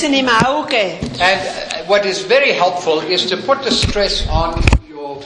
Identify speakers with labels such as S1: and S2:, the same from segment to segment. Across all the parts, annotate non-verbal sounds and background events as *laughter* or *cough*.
S1: bisschen im Auge.
S2: And uh, what is very helpful is to put the stress on your,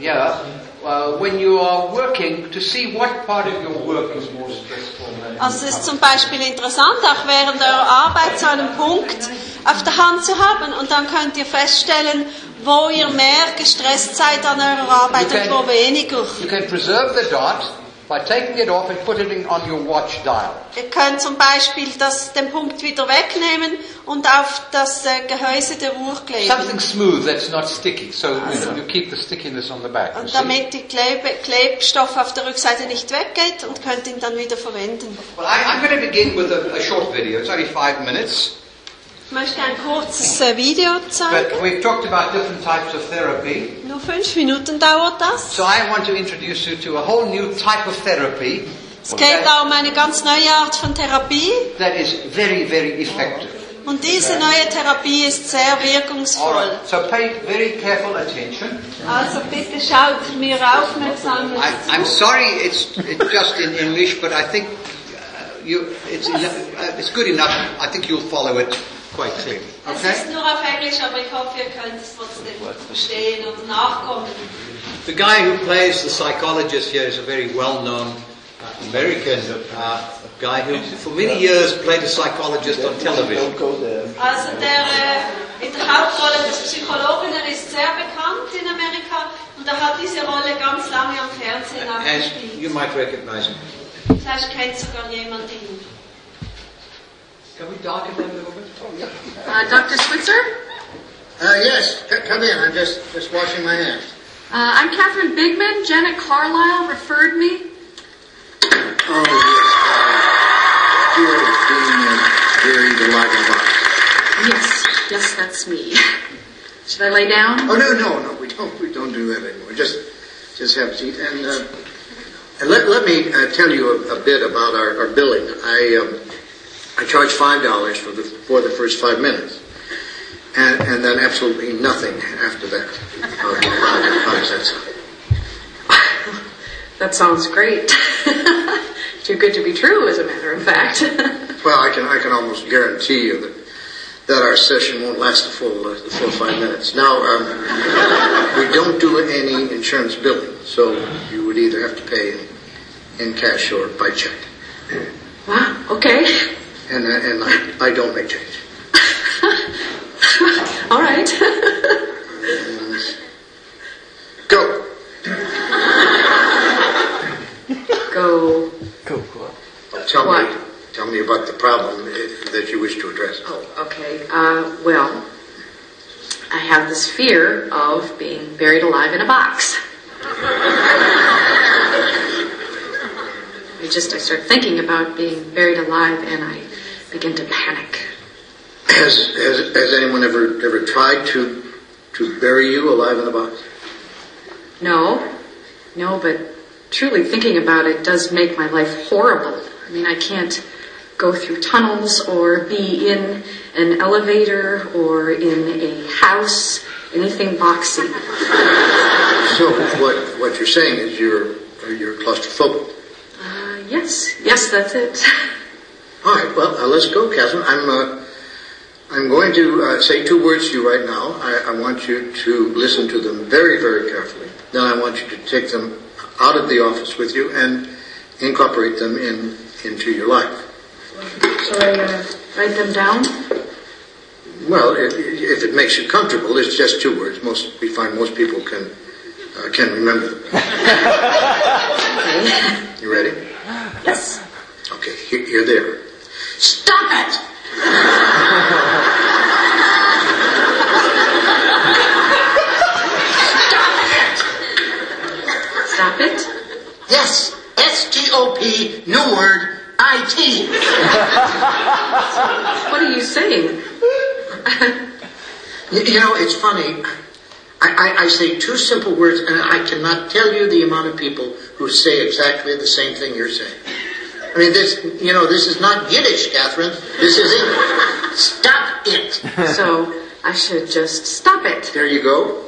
S2: yeah, uh, when you are working, to see what part of your work is more stressful than
S1: Also es ist zum Beispiel interessant, auch während eurer Arbeit so einen Punkt auf der Hand zu haben und dann könnt ihr feststellen, wo ihr mehr gestresst seid an eurer Arbeit und wo weniger.
S2: You can preserve the dot by taking it off and putting it on your watch dial.
S1: Ihr könnt zum Beispiel das, den Punkt wieder wegnehmen und auf das äh, Gehäuse der Uhr kleben.
S2: Something smooth that's not sticky, so you, know, you keep the stickiness on the back.
S1: Und damit die Klebe, Klebstoff auf der Rückseite nicht weggeht und könnt ihn dann wieder verwenden.
S2: Well, I, I'm going to begin with a, a short video. It's only five minutes,
S1: Ich möchte ein kurzes Video zeigen.
S2: but we've talked about different types of therapy.
S1: Nur fünf Minuten dauert das.
S2: So I want to introduce you to a whole new type of therapy
S1: Es geht da um eine ganz neue Art von Therapie.
S2: that is very, very effective.
S1: Und diese neue Therapie ist sehr wirkungsvoll.
S2: right. So pay very careful attention.
S1: Also bitte schaut mir aufmerksam
S2: I, I'm sorry, it's, it's just in English, but I think uh, you, it's, enough, uh, it's good enough. I think you'll follow it quite clearly.
S1: Es
S2: Okay?
S1: ist nur auf Englisch, aber ich hoffe, ihr könnt es trotzdem verstehen und nachkommen.
S2: The guy who plays the psychologist here is a very well-known uh, American uh, guy who, for many years, played a psychologist on television.
S1: Also der äh, in der Hauptrolle des Psychologen, er ist sehr bekannt in Amerika und er hat diese Rolle ganz lange am Fernsehen auch
S2: And you might recognize him.
S1: Vielleicht kennt sogar jemand ihn.
S2: Can we darken him a little bit?
S3: Uh, Dr. Switzer?
S4: Uh, yes, c- come in. I'm just, just washing my hands.
S3: Uh, I'm Catherine Bigman. Janet Carlisle referred me.
S4: Oh, yes. You are being uh, very delighted box.
S3: Yes, yes, that's me. Should I lay down?
S4: Oh, no, no, no. We don't, we don't do that anymore. Just, just have a seat. And, uh, and let, let me uh, tell you a, a bit about our, our billing. I, um, I charge five dollars for the for the first five minutes, and, and then absolutely nothing after that. Okay. How does *laughs* that sound?
S3: That sounds great. *laughs* Too good to be true, as a matter of fact. *laughs*
S4: Well, I can I can almost guarantee you that that our session won't last the full uh, the full five minutes. Now, um, we don't do any insurance billing, so you would either have to pay in, in cash or by check.
S3: wow, okay.
S4: And uh, and I, I don't make change. *laughs*
S3: All right. *laughs* *laughs*
S4: Go.
S3: Go.
S4: Tell
S3: What?
S4: me tell me about the problem uh, that you wish to address.
S3: Oh, okay. Uh, well, I have this fear of being buried alive in a box. I just, I start thinking about being buried alive and I begin to panic.
S4: Has has, has anyone ever ever tried to to bury you alive in a box?
S3: No, no, but truly thinking about it does make my life horrible. I mean, I can't go through tunnels or be in an elevator or in a house, anything boxy.
S4: So what what you're saying is you're you're claustrophobic.
S3: Uh, yes, yes, that's it. *laughs*
S4: All right, well, uh, let's go, Catherine. I'm, uh, I'm going to uh, say two words to you right now. I, I want you to listen to them very, very carefully. Then I want you to take them out of the office with you and incorporate them in into your life.
S3: Shall I uh, write them down?
S4: Well, if, if it makes you comfortable, it's just two words. Most we find most people can uh, can remember them. *laughs* You ready?
S3: Yes.
S4: Okay, here, here there. Stop it!
S3: Stop it. Stop it?
S4: Yes, S-T-O-P, new word, I-T.
S3: What are you saying?
S4: You, know, it's funny. I, I, I say two simple words, and I cannot tell you the amount of people who say exactly the same thing you're saying. I mean, this, you know, this is not Yiddish, Catherine. This is English. Stop it. *laughs*
S3: So I should just stop it.
S4: There you go.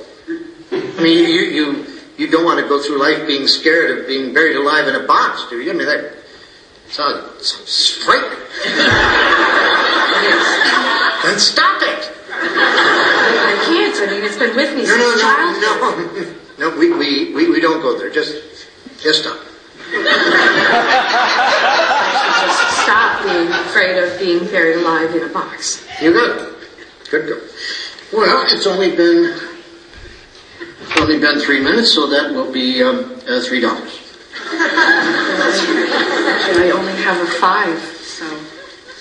S4: I mean, you, you, you don't want to go through life being scared of being buried alive in a box, do you? I mean, that sounds, frightening.
S3: Yes.
S4: Then stop it!
S3: I can't. I mean, it's been with me
S4: No,
S3: since
S4: no,
S3: childhood.
S4: no, *laughs* no. No, we, we, we, we don't go there. Just, just stop.
S3: Just stop being afraid of being buried alive in a box.
S4: You it. Good girl. Well, it's only been, it's only been three minutes, so that will be um, uh, three dollars.
S3: Actually, I only have a five, so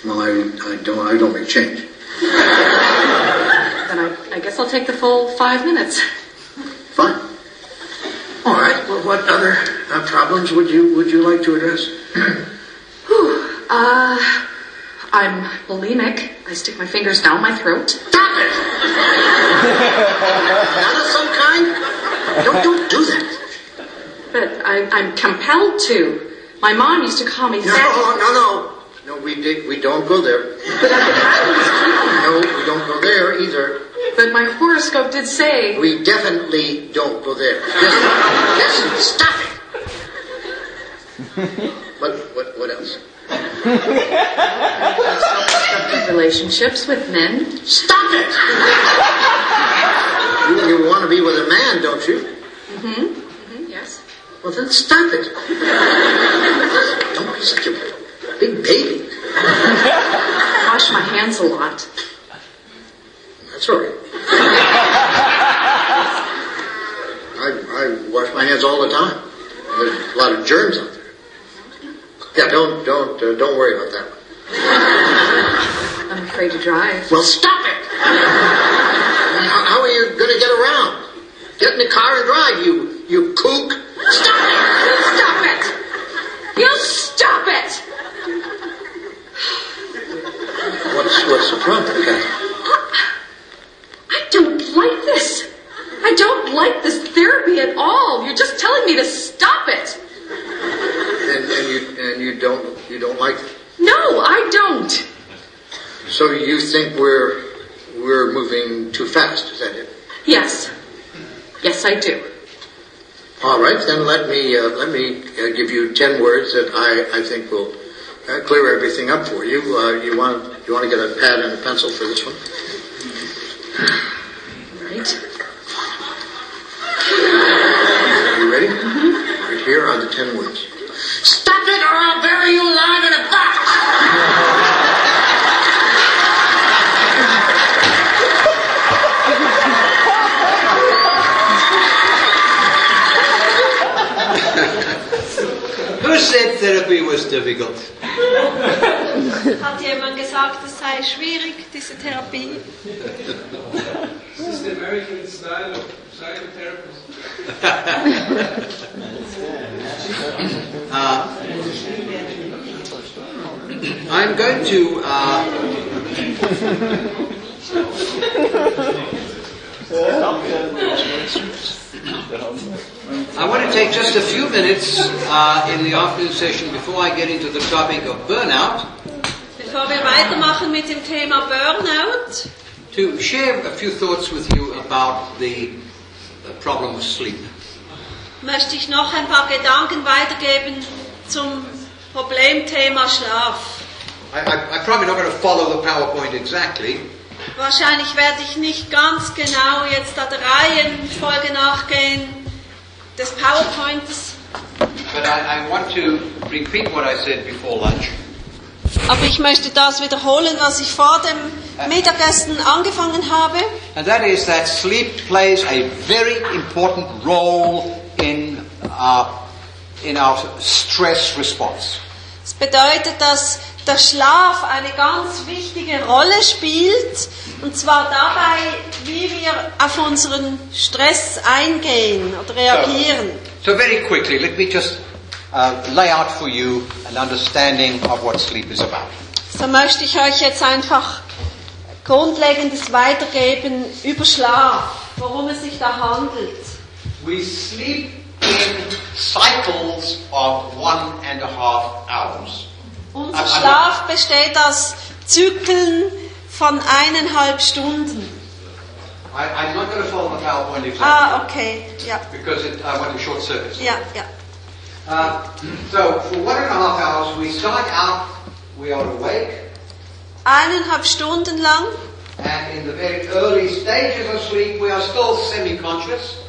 S4: Well, I, I don't, I don't make change.
S3: then I, I guess I'll take the full five minutes.
S4: Fine. All right. Well, what other uh, problems would you would you like to address? *clears throat*
S3: Whew. Uh, I'm bulimic. I stick my fingers down my throat.
S4: Stop it! Not of some kind. Don't don't do that.
S3: But I, I'm compelled to. My mom used to call me
S4: No,
S3: fat.
S4: no, no. No, we did, we don't go there.
S3: But at the time, it was true.
S4: No, we don't go there either.
S3: But my horoscope did say
S4: We definitely don't go there. Just stop it. *laughs* What what what else?
S3: self-destructive *laughs* relationships with men.
S4: Stop it! *laughs* You, you want to be with a man, don't you?
S3: Mm, hmm. mm-hmm Yes.
S4: Well, then stop it. Don't be such a big baby.
S3: I wash my hands a lot.
S4: That's all right. I, I wash my hands all the time. There's a lot of germs out there. Yeah, don't don't uh, don't worry about that. *laughs*
S3: I'm afraid to drive.
S4: Well, stop it. How, are you going to get around? Get in the car and drive, you you kook. Stop it.
S3: Stop it! You stop it!
S4: What's what's the problem?
S3: I don't like this. I don't like this therapy at all. You're just telling me to stop it.
S4: You and you don't you don't like it.
S3: No, I don't.
S4: So you think we're we're moving too fast? Is that it?
S3: Yes. Yes, I do.
S4: All right, then let me uh, let me uh, give you ten words that I, I think will uh, clear everything up for you. Uh, you want you want to get a pad and a pencil for this one?
S3: Right?
S4: You ready? Right here are the ten words.
S2: Said therapy was difficult? *laughs*
S1: Hat jemand gesagt, es sei schwierig, diese Therapie?
S5: This is the American style of psychotherapist.
S2: I'm going to. Uh, I want to take just a few minutes uh, in the afternoon session before I get into the topic of burnout
S1: Bevor wir weitermachen mit dem Thema Burnout,
S2: to share a few thoughts with you about the, the problem of sleep.
S1: möchte ich noch ein paar Gedanken weitergeben zum Problemthema Schlaf.
S2: I, I, I'm probably not going to follow the PowerPoint exactly,
S1: Wahrscheinlich werde ich nicht ganz genau jetzt der Reihenfolge nachgehen des PowerPoints,
S2: but I, I want to repeat what I said before lunch.
S1: aber ich möchte das wiederholen, was ich vor dem Mittagessen angefangen habe.
S2: And that is that sleep plays a very important role in our, in our stress response.
S1: Das bedeutet, dass der Schlaf eine ganz wichtige Rolle spielt, und zwar dabei, wie wir auf unseren Stress eingehen oder reagieren.
S2: So very quickly, let me just uh, lay out for you an understanding of what sleep is about.
S1: So möchte ich euch jetzt einfach Grundlegendes weitergeben über Schlaf, worum es sich da handelt.
S2: We sleep in cycles of one and a half hours.
S1: Unser Schlaf besteht aus Zyklen von eineinhalb Stunden.
S2: I, I'm not going to follow the PowerPoint exactly
S1: Ah, okay, ja,
S2: because it, I want to short circuit.
S1: ja, ja.
S2: Uh, *clears throat* so for one and a half hours, we start out, we are awake,
S1: Eineinhalb Stunden lang
S2: And in the very early stages of sleep, we are still semi-conscious.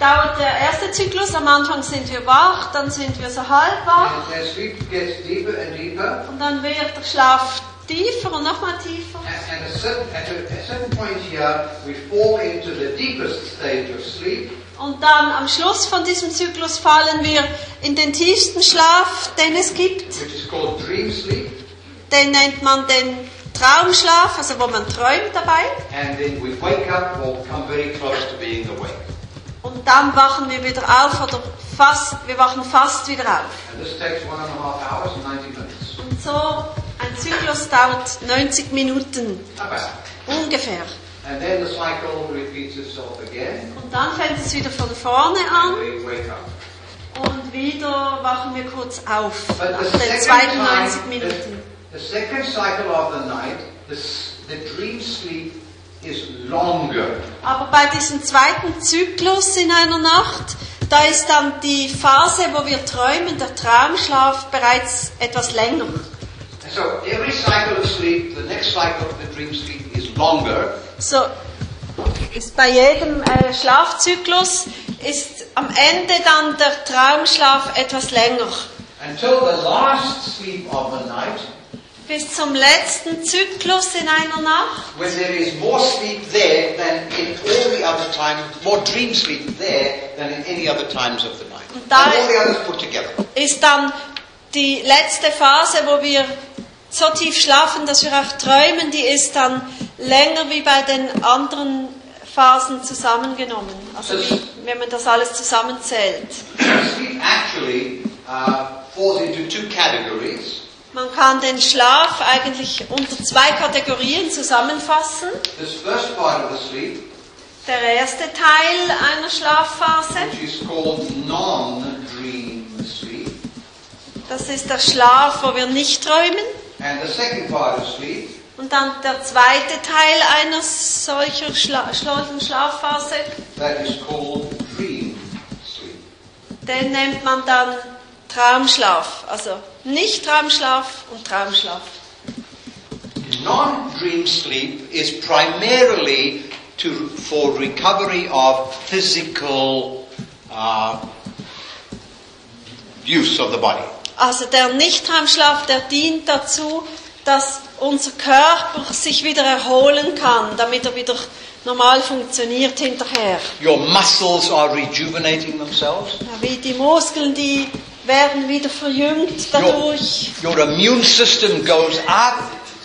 S1: Dauert der erste Zyklus, am Anfang sind wir wach, dann sind wir so halb wach
S2: And as sleep gets deeper and deeper,
S1: und dann wird der Schlaf tiefer und nochmal tiefer.
S2: at, at, a certain, at a, a certain point here, we fall into the deepest stage of sleep.
S1: Und dann am Schluss von diesem Zyklus fallen wir in den tiefsten Schlaf, den es gibt. Den nennt man den Traumschlaf, also wo man träumt dabei.
S2: and then we wake up or come very close to being awake.
S1: Und dann wachen wir wieder auf oder fast, wir wachen fast wieder auf.
S2: And this takes one and a half hours, 90 minutes.
S1: Und so ein Zyklus dauert 90 Minuten ungefähr. Und dann fängt es wieder von vorne an und wieder wachen wir kurz auf nach
S2: the
S1: den
S2: second,
S1: zweiten
S2: time,
S1: 90 Minuten.
S2: the, second cycle of the night, the, the dream sleep.
S1: Aber bei diesem zweiten Zyklus in einer Nacht, da ist dann die Phase, wo wir träumen, der Traumschlaf, bereits etwas länger.
S2: So every cycle of sleep, the next cycle of the dream sleep is longer,
S1: So ist bei jedem äh, Schlafzyklus ist am Ende dann der Traumschlaf etwas länger.
S2: until the last sleep of the night,
S1: Bis zum letzten Zyklus in einer Nacht,
S2: when there is more sleep there than in all the other times, more dream sleep there than in any other times of the night.
S1: Und da-
S2: all the others put together.
S1: ist dann die letzte Phase, wo wir so tief schlafen, dass wir auch träumen, die ist dann länger wie bei den anderen Phasen zusammengenommen. Also wie, wenn man das alles zusammenzählt.
S2: Sleep actually uh, falls into two categories.
S1: Man kann den Schlaf eigentlich unter zwei Kategorien zusammenfassen. Der erste Teil einer Schlafphase, das ist der Schlaf, wo wir nicht träumen.
S2: sleep,
S1: Und dann der zweite Teil einer solcher Schla solchen Schlafphase, den nennt man dann Traumschlaf. Also nicht Traumschlaf und Traumschlaf.
S2: Non-dream sleep is primarily to, for recovery of physical uh, use of the body.
S1: Also der Nicht-Traumschlaf, der dient dazu, dass unser Körper sich wieder erholen kann, damit er wieder normal funktioniert hinterher.
S2: Your muscles are rejuvenating themselves.
S1: Ja, Wie die Muskeln, die werden wieder verjüngt dadurch.
S2: Your immune system goes up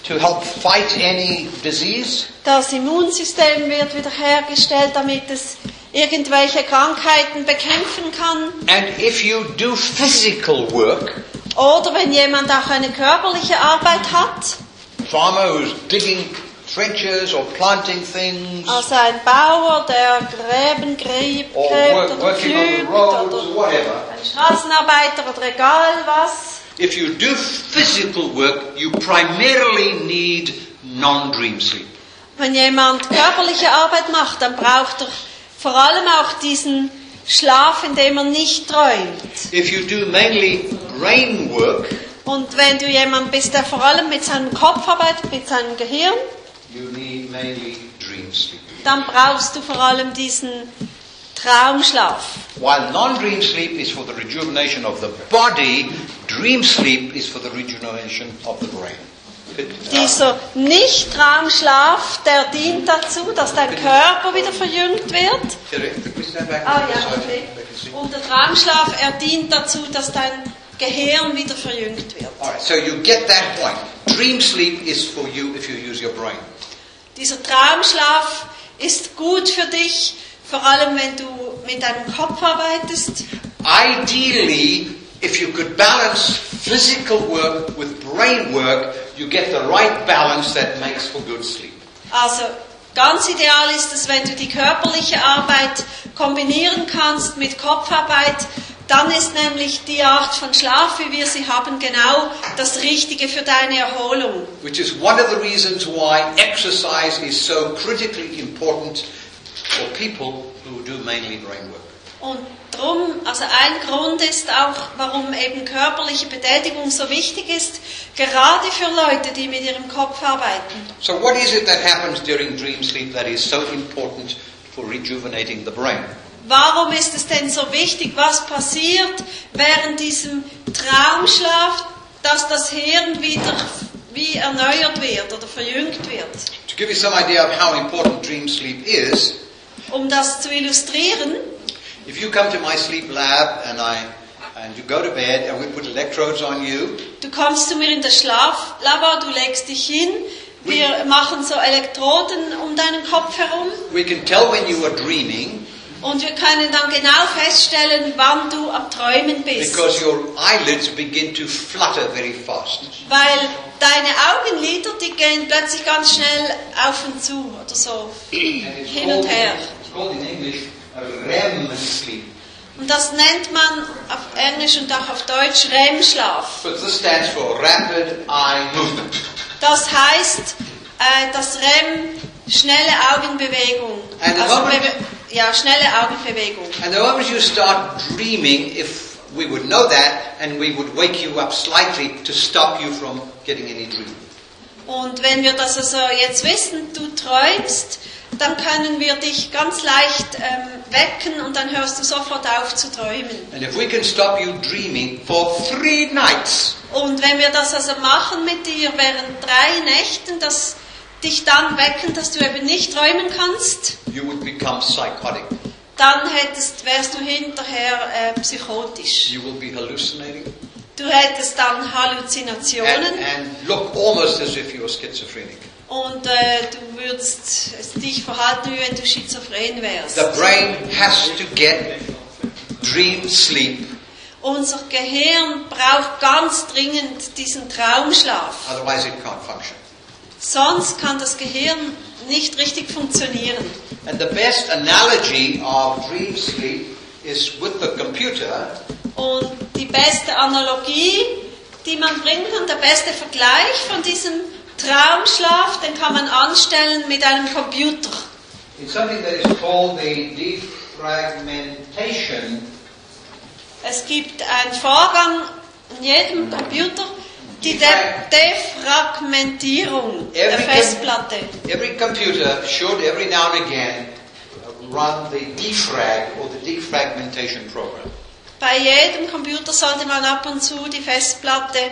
S2: to help fight any disease.
S1: Das Immunsystem wird wieder hergestellt, damit es irgendwelche Krankheiten bekämpfen kann.
S2: And if you do physical work,
S1: Oder wenn jemand auch eine körperliche Arbeit hat,
S2: farmer who's digging trenches or planting things
S1: also ein Bauer, der Gräben gräbt,
S2: or
S1: gräbt
S2: work,
S1: oder pflügt oder ein Straßenarbeiter oder egal was.
S2: if you do physical work, you primarily need non-dream sleep.
S1: Wenn jemand körperliche Arbeit macht, dann braucht er vor allem auch diesen Schlaf, in dem er nicht träumt.
S2: If you do mainly brain work,
S1: Und wenn du jemand bist, der vor allem mit seinem Kopf arbeitet, mit seinem Gehirn,
S2: you need mainly dream sleep.
S1: dann brauchst du vor allem diesen Traumschlaf.
S2: While non-dream sleep is for the rejuvenation of the body, dream sleep is for the rejuvenation of the brain.
S1: Dieser Nicht-Traumschlaf, der dient dazu, dass dein Körper wieder verjüngt wird. Ah ja, okay. Und der Traumschlaf, er dient dazu, dass dein Gehirn wieder verjüngt wird.
S2: Alright, so you get that point. Dream sleep is for you if you use your brain.
S1: Dieser Traumschlaf ist gut für dich, vor allem wenn du mit deinem Kopf arbeitest.
S2: Ideally, if you could balance physical work with brain work, you get the right balance that makes for good sleep.
S1: Also ganz ideal ist es, wenn du die körperliche Arbeit kombinieren kannst mit Kopfarbeit. Dann ist nämlich die Art von Schlaf, wie wir sie haben, genau das Richtige für deine Erholung.
S2: Which is one of the reasons why exercise is so critically important for people who do mainly brain work.
S1: Und drum, also ein Grund ist auch, warum eben körperliche Betätigung so wichtig ist, gerade für Leute, die mit ihrem Kopf arbeiten.
S2: So, what is it that happens during dream sleep that is so important for rejuvenating the brain?
S1: Warum ist es denn so wichtig? Was passiert während diesem Traumschlaf, dass das Hirn wieder wie erneuert wird oder verjüngt wird?
S2: To give you some idea of how important dream sleep is,
S1: Um das zu illustrieren,
S2: if you come to my sleep lab and I and you go to bed and we put electrodes on you,
S1: du kommst zu mir in das Schlaflabor, du legst dich hin, wir machen so Elektroden um deinen Kopf herum
S2: we can tell when you are dreaming
S1: und wir können dann genau feststellen, wann du am Träumen bist.
S2: because your eyelids begin to flutter very fast.
S1: Weil deine Augenlider, die gehen plötzlich ganz schnell auf und zu oder so hin und her.
S2: it's called in English a REM sleep.
S1: Und das nennt man auf Englisch und auch auf Deutsch REM-Schlaf.
S2: But this stands for Rapid Eye Movement.
S1: Das heißt, äh, das REM, schnelle Augenbewegung.
S2: And
S1: Also, ja, schnelle Augenbewegung.
S2: And the moment you start dreaming, if we would know that, and we would wake you up slightly to stop you from getting any dream.
S1: Und wenn wir das also jetzt wissen, du träumst, dann können wir dich ganz leicht ähm, wecken und dann hörst du sofort auf zu träumen.
S2: And if we can stop you dreaming for three nights,
S1: Und wenn wir das also machen mit dir während drei Nächten, dass dich dann wecken, dass du eben nicht träumen kannst,
S2: you would become psychotic.
S1: dann hättest, wärst du hinterher äh, psychotisch.
S2: You will be hallucinating
S1: Du hättest dann
S2: and,
S1: Halluzinationen
S2: and look almost as if you were schizophrenic.
S1: und äh, du würdest es dich verhalten, wie wenn du schizophren wärst.
S2: The brain has to get dream sleep,
S1: Unser Gehirn braucht ganz dringend diesen Traumschlaf.
S2: otherwise it can't function.
S1: Sonst kann das Gehirn nicht richtig funktionieren.
S2: And the best analogy of dream sleep is with the computer
S1: Und die beste Analogie, die man bringen kann, der beste Vergleich von diesem Traumschlaf, den kann man anstellen mit einem Computer.
S2: It's something that is called the defragmentation
S1: Es gibt einen Vorgang in jedem Computer, die De Defragmentierung der Festplatte.
S2: Every computer should every now and again run the defrag or the defragmentation program.
S1: Bei jedem Computer sollte man ab und zu die Festplatte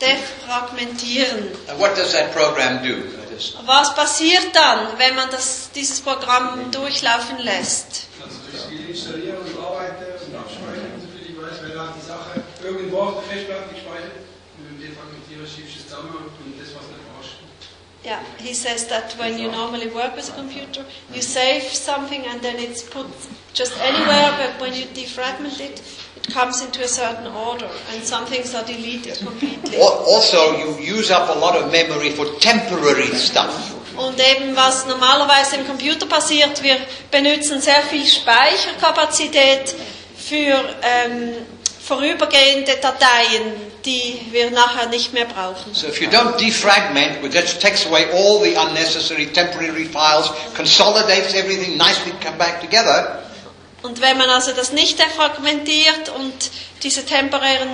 S1: defragmentieren.
S2: And what does that program do?
S1: Was passiert dann, wenn man das, dieses Programm durchlaufen lässt? Yeah, he says that when you normally work with a computer, you save something and then it's put just anywhere, but when you defragment it, it comes into a certain order and some things are deleted completely.
S2: Al- also, you use up a lot of memory for temporary stuff.
S1: Und eben was normalerweise im Computer passiert, wir benutzen sehr viel Speicherkapazität für ähm, vorübergehende Dateien, die wir nachher nicht mehr brauchen.
S2: So if you don't defragment, which that takes away all the unnecessary temporary files, consolidates everything nicely, come back together,
S1: Und wenn man also das nicht defragmentiert und diese temporären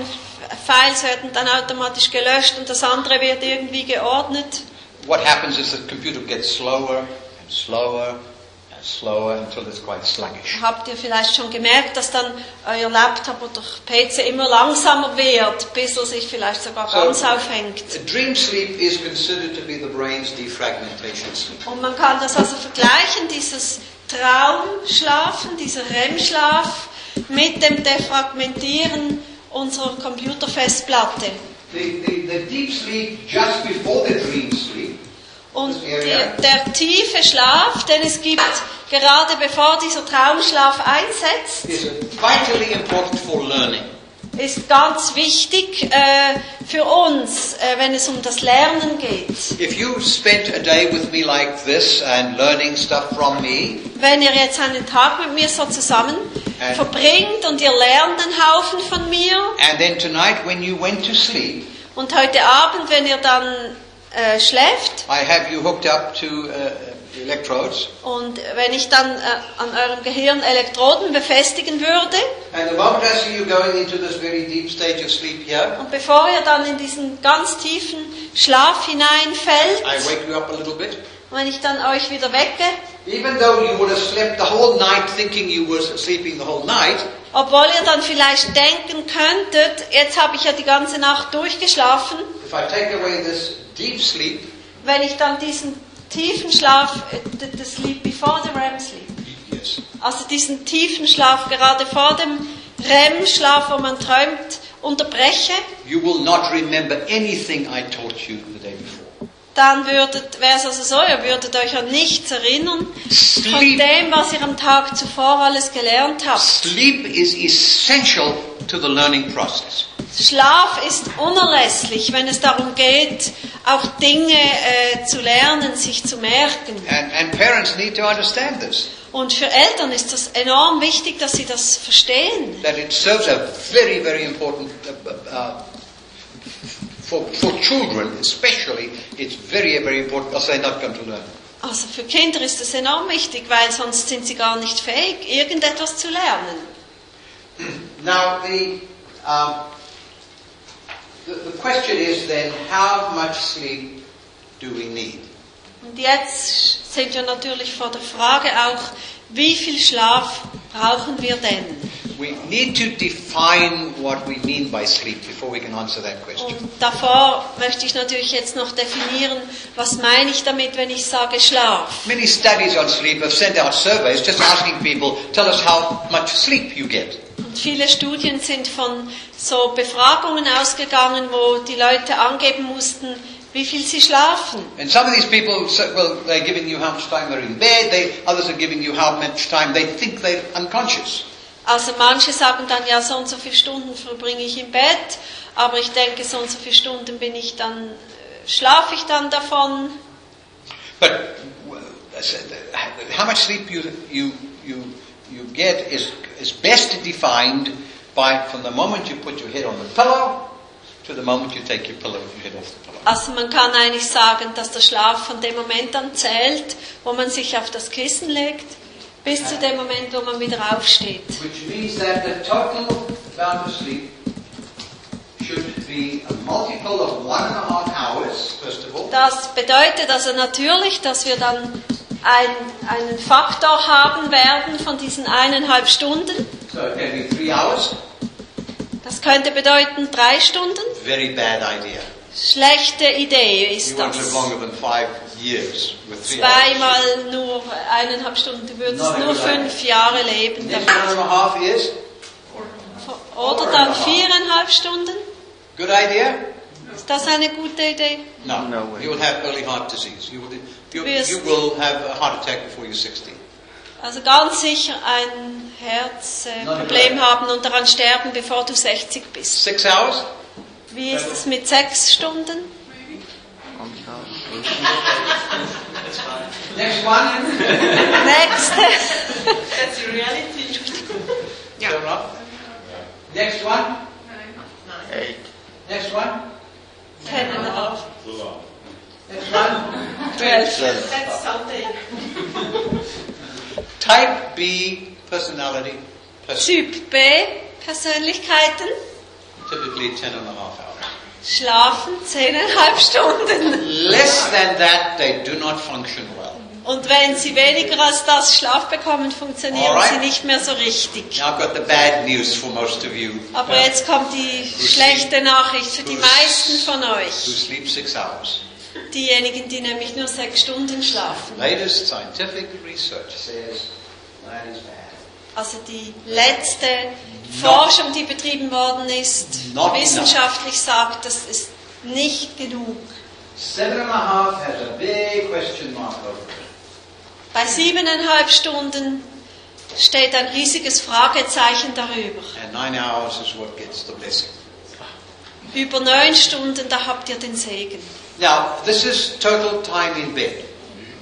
S1: Files werden dann automatisch gelöscht und das andere wird irgendwie geordnet,
S2: what happens is the computer gets slower and slower slower until it's quite sluggish.
S1: habt ihr vielleicht schon gemerkt, dass dann euer Laptop oder PC immer langsamer wird, bis er sich vielleicht sogar
S2: So-
S1: ganz aufhängt.
S2: Dream sleep is considered to be the brain's defragmentation sleep.
S1: Und man kann das also vergleichen, dieses Traumschlafen, dieser REM-Schlaf mit dem Defragmentieren unserer Computerfestplatte.
S2: The, the, the deep sleep just before the dream sleep
S1: Und der, der tiefe Schlaf, den es gibt, gerade bevor dieser Traumschlaf einsetzt, ist ganz wichtig äh, für uns, äh, wenn es um das Lernen geht.
S2: If you spent a day with me like this and learning stuff from me,
S1: Wenn ihr jetzt einen Tag mit mir so zusammen
S2: Äh.
S1: verbringt und ihr lernt einen Haufen von mir
S2: and then tonight when you went to sleep,
S1: und heute Abend, wenn ihr dann äh, schläft
S2: I have you hooked up to uh, electrodes.
S1: und wenn ich dann äh, an eurem Gehirn Elektroden befestigen würde
S2: And the moment I see you going into this very deep stage of sleep here,
S1: und bevor ihr dann in diesen ganz tiefen Schlaf hineinfällt,
S2: I wake you up a little bit.
S1: Wenn ich dann euch wieder wecke,
S2: Even though you would have slept the whole night thinking you were sleeping the whole night,
S1: obwohl ihr dann vielleicht denken könntet, jetzt habe ich ja die ganze Nacht durchgeschlafen,
S2: if I take away this deep sleep,
S1: wenn ich dann diesen tiefen Schlaf, äh, the, the sleep before the REM sleep,
S2: yes,
S1: also diesen tiefen Schlaf gerade vor dem REM-Schlaf, wo man träumt, unterbreche,
S2: you will not remember anything I taught you the day before.
S1: Dann würdet, wäre es also so, ihr würdet euch an nichts erinnern von
S2: Sleep,
S1: dem, was ihr am Tag zuvor alles gelernt habt.
S2: sleep is essential to the learning process.
S1: Schlaf ist unerlässlich, wenn es darum geht, auch Dinge äh, zu lernen, sich zu merken.
S2: And, and parents need to understand this,
S1: Und für Eltern ist das enorm wichtig, dass sie das verstehen.
S2: that it serves a very, very important, uh, uh, for, for children especially, it's very, very important, else they're not going to learn.
S1: Also für Kinder ist das enorm wichtig, weil sonst sind sie gar nicht fähig, irgendetwas zu lernen. *clears throat*
S2: Now, the, um, the, the question is then, how much sleep do we need?
S1: Und jetzt sind wir natürlich vor der Frage auch, wie viel Schlaf brauchen wir denn?
S2: We need to define what we mean by sleep before we can answer that question.
S1: Und davor möchte ich natürlich jetzt noch definieren, was meine ich damit, wenn ich sage Schlaf.
S2: Many studies on sleep have sent out surveys just asking people, tell us how much sleep you get.
S1: Und viele Studien sind von so Befragungen ausgegangen, wo die Leute angeben mussten, wie viel sie schlafen.
S2: And some of these people, say, well, they're giving you how much time they're in bed, they, others are giving you how much time they think they're unconscious.
S1: Also manche sagen dann, ja, so und so viele Stunden verbringe ich im Bett, aber ich denke, so und so viele Stunden bin ich dann, äh, schlafe ich dann davon.
S2: But uh, how much sleep you, you, you, you get is, is best defined by from the moment you put your head on the pillow to the moment you take your pillow, your head off the pillow.
S1: Also man kann eigentlich sagen, dass der Schlaf von dem Moment an zählt, wo man sich auf das Kissen legt, bis zu dem Moment, wo man wieder aufsteht.
S2: Which means that the total amount of sleep should be a multiple of one and a half hours, first of all.
S1: Das bedeutet also natürlich, dass wir dann ein, einen Faktor haben werden von diesen eineinhalb Stunden.
S2: So it can be three hours.
S1: Das könnte bedeuten drei Stunden.
S2: Very bad idea.
S1: Schlechte Idee ist das. Zweimal nur eineinhalb Stunden. Du würdest
S2: Not
S1: nur
S2: good idea.
S1: fünf Jahre leben damit. Oder dann viereinhalb Stunden.
S2: Good idea?
S1: Ist das eine gute Idee?
S2: No.
S6: No way.
S2: You will have early heart disease. You will, you, you will have a heart attack before you're 60.
S1: Also ganz sicher ein Herzproblem haben und daran sterben, bevor du 60 bist.
S2: Six hours?
S1: Wie ist es mit sechs Stunden?
S2: Next one?
S1: Nächste. *laughs*
S7: That's the reality.
S2: Up. Next one?
S6: Eight.
S2: Next one?
S1: Ten and a half.
S2: Next one?
S1: Twelve.
S7: That's Sunday.
S2: Type B personality. person-
S1: Typ B, Persönlichkeiten,
S2: Typically ten and a half hours.
S1: schlafen zehneinhalb Stunden.
S2: Less than that, they do not function well.
S1: Und wenn sie weniger als das Schlaf bekommen, funktionieren
S2: Alright.
S1: sie nicht mehr so richtig.
S2: You
S1: Aber jetzt kommt die schlechte Nachricht für die meisten von
S2: who
S1: euch.
S2: sleep six hours.
S1: Diejenigen, die nämlich nur sechs Stunden schlafen.
S2: Latest scientific research says that is bad.
S1: Also die letzte Forschung, die betrieben worden ist, wissenschaftlich sagt, das ist nicht genug. Bei siebeneinhalb Stunden steht ein riesiges Fragezeichen darüber. Über neun Stunden, da habt ihr den Segen.
S2: Now, this is total time in bed.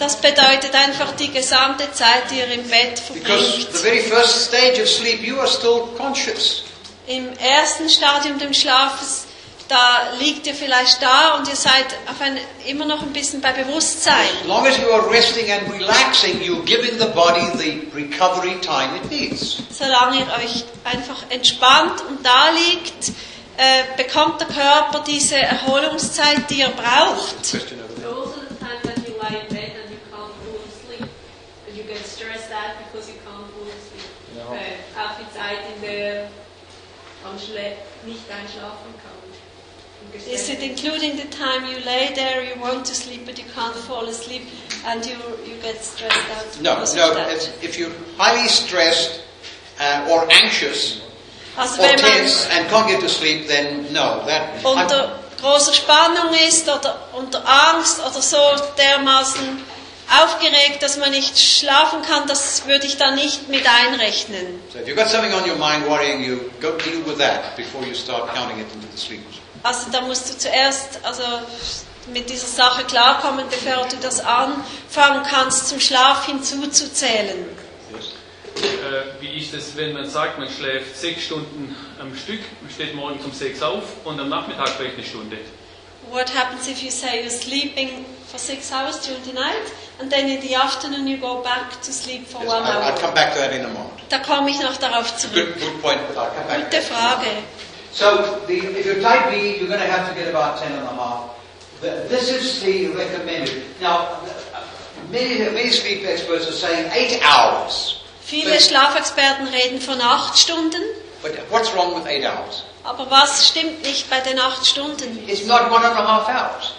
S1: Das bedeutet einfach die gesamte Zeit, die ihr im Bett
S2: Because the
S1: verbringt.
S2: very first stage of sleep, you are still conscious.
S1: Im ersten Stadium des Schlafes da liegt ihr vielleicht da und ihr seid auf ein, immer noch ein bisschen bei Bewusstsein.
S2: As long as you are resting and relaxing, you're giving the body the recovery time it needs.
S1: Solange ihr euch einfach entspannt und da liegt, äh, bekommt der Körper diese Erholungszeit, die er braucht.
S2: Question over there.
S7: But also the time that you lie in bed and you can't fall asleep. And you get stressed out because you can't fall asleep.
S2: Ja.
S7: Äh, auch die Zeit, in der man nicht einschlafen kann.
S1: Is it including the time you lay there, you want to sleep but you can't fall asleep and you, you get stressed out
S2: No,
S1: because
S2: no.
S1: of that?
S2: If if you're highly stressed uh, or anxious
S1: Also
S2: or tense and can't get to sleep, then no. That I'm-
S1: unter großer Spannung ist oder unter Angst oder so dermaßen aufgeregt, dass man nicht schlafen kann, das würde ich da nicht mit einrechnen.
S2: so if you've got something on your mind worrying you, go deal with that before you start counting it into the sleep.
S1: Also da musst du zuerst also mit dieser Sache klarkommen, bevor du das anfangen kannst, zum Schlaf hinzuzuzählen.
S2: Yes.
S6: Äh, wie ist es, wenn man sagt, man schläft sechs Stunden am Stück, man steht morgens um sechs auf und am Nachmittag vielleicht eine Stunde?
S1: What happens if you say you're sleeping for six hours during the night and then in the afternoon you go back to sleep for
S2: Yes,
S1: one
S2: I'll, I'll
S1: hour?
S2: come back to that in a moment.
S1: Da komme ich noch darauf zurück.
S2: Good, good point, but I'll come back.
S1: Gute. Frage.
S2: So the, if you're type B, you're going to have to get about 10 and a half. The- This is the recommended. Now, many, many sleep experts are saying 8 hours.
S1: Viele Schlafexperten reden von acht Stunden,
S2: But what's wrong with 8 hours?
S1: aber was stimmt nicht bei den acht Stunden?
S2: It's not one and a half hours.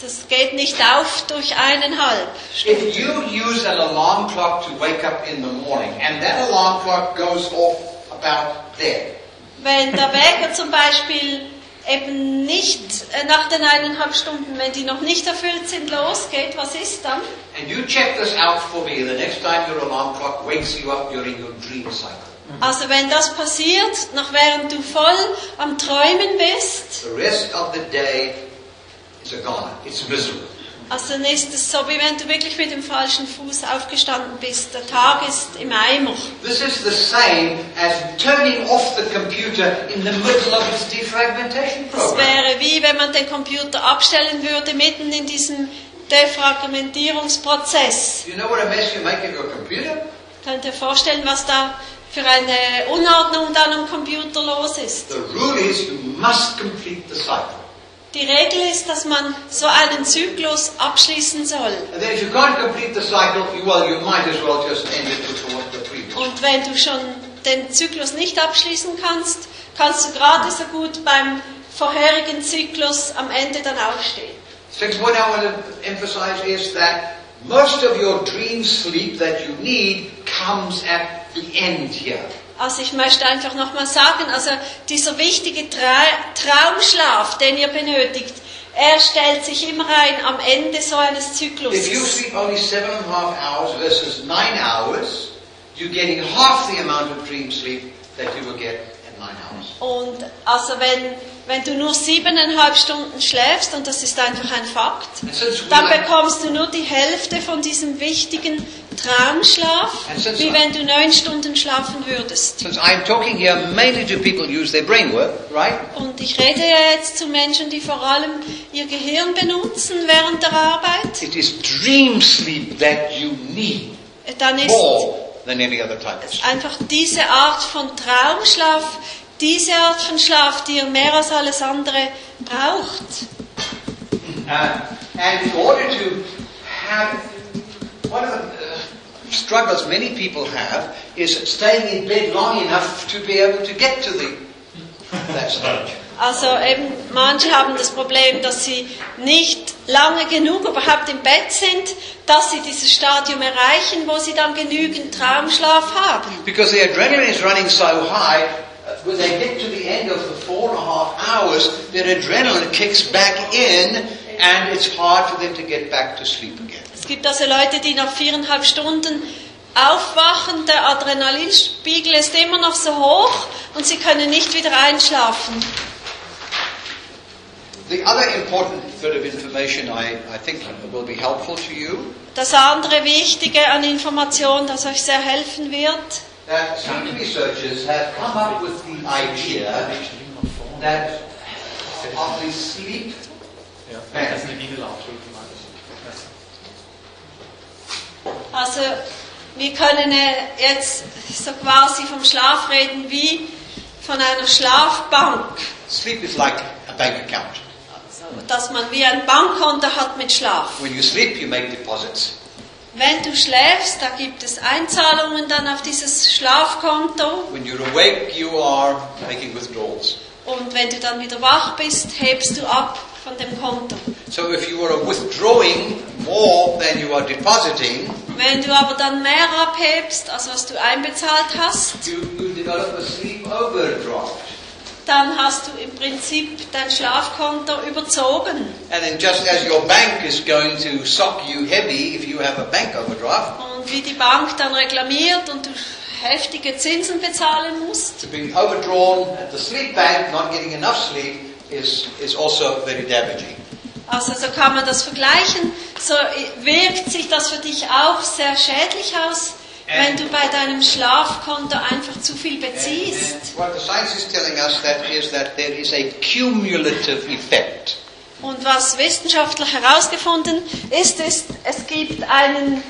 S1: Das geht nicht auf durch eineinhalb.
S2: If you use an alarm clock to wake up in the morning, and that alarm clock goes off about there,
S1: Wenn der Wecker zum Beispiel eben nicht äh, nach den eineinhalb Stunden, wenn die noch nicht erfüllt sind, losgeht, was ist dann?
S2: and you check this out for me, the next time your alarm clock wakes you up during your dream cycle,
S1: Also wenn das passiert, noch während du voll am Träumen bist,
S2: the rest of the day is a. It's miserable.
S1: also dann ist es so, wie wenn du wirklich mit dem falschen Fuß aufgestanden bist. Der Tag ist im Eimer.
S2: This is the same as turning off the computer in the middle of its defragmentation
S1: Das wäre wie wenn man den Computer abstellen würde, mitten in diesem Defragmentierungsprozess.
S2: You know what a mess you make of your computer?
S1: Könnt ihr vorstellen, was da für eine Unordnung dann am Computer los ist?
S2: The rule is you must complete the cycle.
S1: Die Regel ist, dass man so einen Zyklus abschließen soll. Und wenn du schon den Zyklus nicht abschließen kannst, kannst du gerade so gut beim vorherigen Zyklus am Ende dann aufstehen.
S2: Sixth point I want to emphasize is that most of your dream sleep that you need comes at the end here.
S1: Also ich möchte einfach nochmal sagen, also dieser wichtige Tra Traumschlaf, den ihr benötigt, er stellt sich immer ein am Ende so eines Zyklus.
S2: If you sleep only seven and a half hours versus nine hours, you're getting half the amount of dream sleep that you will get in nine hours.
S1: Und also wenn, wenn du nur siebeneinhalb Stunden schläfst, und das ist einfach ein Fakt, dann bekommst du nur die Hälfte von diesem wichtigen Traumschlaf, wie wenn du neun Stunden schlafen würdest.
S2: Since I'm talking here mainly to people who use their brainwork, right?
S1: Und ich rede ja jetzt zu Menschen, die vor allem ihr Gehirn benutzen während der Arbeit.
S2: It is dream sleep that you need
S1: Dann ist
S2: more than any other type of sleep.
S1: einfach diese Art von Traumschlaf, diese Art von Schlaf, die ihr mehr als alles andere braucht.
S2: Uh, and in order to have one of the struggles many people have is staying in bed long enough to be able to get to the that stage.
S1: Also eben, manche haben das Problem, dass sie nicht lange genug überhaupt im Bett sind, dass sie dieses Stadium erreichen, wo sie dann genügend Traumschlaf haben.
S2: Because the adrenaline is running so high, uh, when they get to the end of the four and a half hours, their adrenaline kicks back in, and it's hard for them to get back to sleep again.
S1: Es gibt also Leute, die nach viereinhalb Stunden aufwachen, der Adrenalinspiegel ist immer noch so hoch und sie können nicht wieder einschlafen.
S2: The other important bit of information I, I think will be helpful to you
S1: Das andere Wichtige an Information, das euch sehr helfen wird,
S2: that some researchers have come up with the idea that of the sleep.
S6: Ja,
S2: Ja.
S6: das ist eine Bibelaufschrift.
S1: Also wir können jetzt so quasi vom Schlaf reden wie von einer Schlafbank.
S2: Sleep is like a bank account.
S1: Also, dass man wie ein Bankkonto hat mit Schlaf.
S2: When you sleep, you make deposits.
S1: Wenn du schläfst, da gibt es Einzahlungen dann auf dieses Schlafkonto.
S2: When you're awake, you are making withdrawals.
S1: Und wenn du dann wieder wach bist, hebst du ab von dem Konto.
S2: So if you are withdrawing more than you are depositing,
S1: Wenn du aber dann mehr abhebst, als was du einbezahlt hast,
S2: you, you develop a sleep overdraft.
S1: dann hast du im Prinzip dein Schlafkonto überzogen.
S2: And then just as your bank is going to sock you heavy if you have a bank overdraft,
S1: Und wie die Bank dann reklamiert und du heftige Zinsen bezahlen musst,
S2: to being overdrawn at the sleep bank, not getting enough sleep, is, is also very damaging.
S1: also so kann man das vergleichen, so wirkt sich das für dich auch sehr schädlich aus, wenn du bei deinem Schlafkonto einfach zu viel
S2: And,
S1: beziehst.
S2: and what the science is telling us that is that there is a cumulative effect.
S1: Und was Wissenschaftler herausgefunden ist, ist, es gibt einen,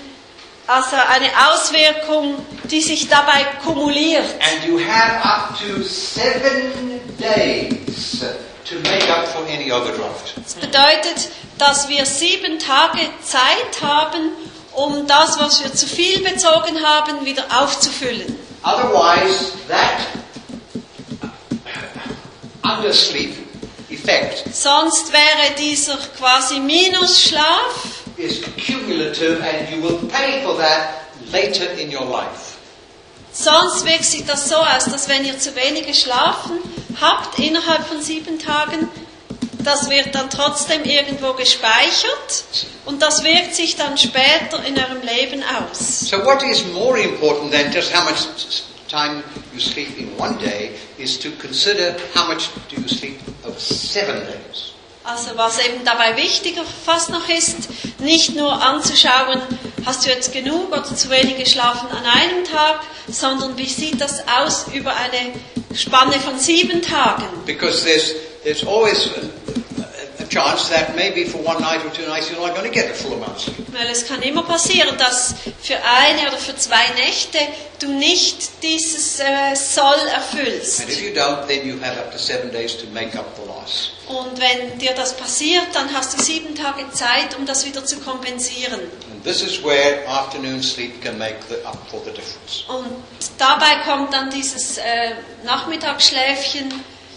S1: also eine Auswirkung, die sich dabei kumuliert.
S2: And you have up to seven days to make up for any overdraft.
S1: Das bedeutet, dass wir sieben Tage Zeit haben, um das, was wir zu viel bezogen haben, wieder aufzufüllen.
S2: Otherwise, that undersleep effect
S1: Sonst wäre dieser quasi Minusschlaf,
S2: is cumulative and you will pay for that later in your life.
S1: Sonst wirkt sich das so aus, dass wenn ihr zu wenig geschlafen habt innerhalb von sieben Tagen, das wird dann trotzdem irgendwo gespeichert und das wirkt sich dann später in eurem Leben aus.
S2: So what is more important than just how much time you sleep in one day is to consider how much do you sleep over seven days.
S1: Also was eben dabei wichtiger fast noch ist, nicht nur anzuschauen, hast du jetzt genug oder zu wenig geschlafen an einem Tag, sondern wie sieht das aus über eine Spanne von sieben Tagen.
S2: Because there's, there's always chance that maybe for one night or two nights you're not going to get a full amount sleep.
S1: Weil es kann immer passieren, dass für eine oder für zwei Nächte du nicht dieses äh, Soll erfüllst.
S2: And if you don't, then you have up to seven days to make up the loss.
S1: Und wenn dir das passiert, dann hast du sieben Tage Zeit, um das wieder zu kompensieren.
S2: And this is where afternoon sleep can make the, up for the difference.
S1: Und dabei kommt dann dieses äh, Nachmittagsschläfchen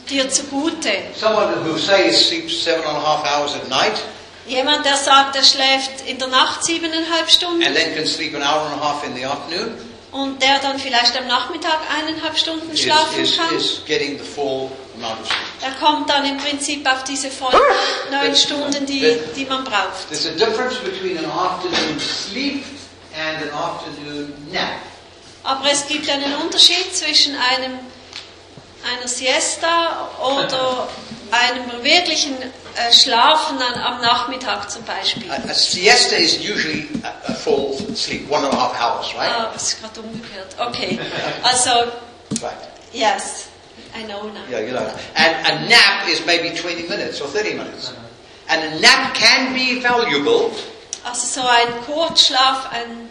S1: dir zugute.
S2: Someone who says sleeps seven and a half hours at night
S1: Jemand, der sagt, er schläft in der Nacht siebeneinhalb Stunden
S2: and then can sleep an hour and a half in the afternoon
S1: und der dann vielleicht am Nachmittag eineinhalb Stunden
S2: is,
S1: schlafen
S2: is,
S1: kann,
S2: is getting the full amount of sleep.
S1: er kommt dann im Prinzip auf diese vollen neun Stunden, die, die man braucht.
S2: There's a difference between an afternoon sleep and an afternoon nap.
S1: Aber es gibt einen Unterschied zwischen einem, einer Siesta oder einem wirklichen äh, Schlafen an, am Nachmittag zum Beispiel.
S2: A, a siesta is usually a, a full sleep, one and a half hours, right?
S1: Ah, es ist gerade umgekehrt. Okay, also,
S2: Right.
S1: yes, I know now.
S2: Yeah, you know. And a nap is maybe 20 minutes or 30 minutes. And a nap can be valuable
S1: Also so ein Kurzschlaf, ein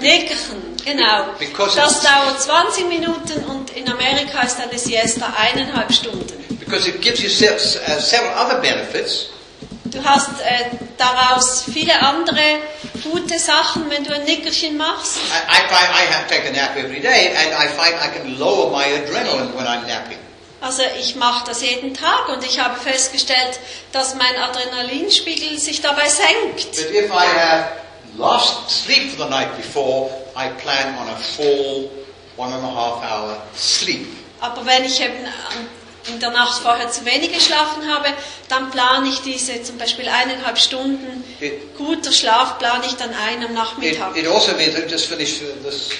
S1: Nickerchen, genau.
S2: Because
S1: Das dauert 20 Minuten und in Amerika ist eine Siesta eineinhalb Stunden.
S2: because it gives you uh, several other benefits.
S1: Du hast äh, daraus viele andere gute Sachen, wenn du ein Nickerchen machst.
S2: I, I I have to take a nap every day, and I find I can lower my adrenaline when I'm napping.
S1: Also ich mache das jeden Tag und ich habe festgestellt, dass mein Adrenalinspiegel sich dabei senkt.
S2: But if I have lost sleep for the night before, I plan on a full one and a half hour sleep.
S1: Aber wenn ich eben an- in der Nacht vorher zu wenig geschlafen habe, dann plane ich diese zum Beispiel eineinhalb Stunden
S2: It-
S1: guter Schlaf plane ich dann ein am
S2: It,
S1: Nachmittag.
S2: it also means, just finish uh, this,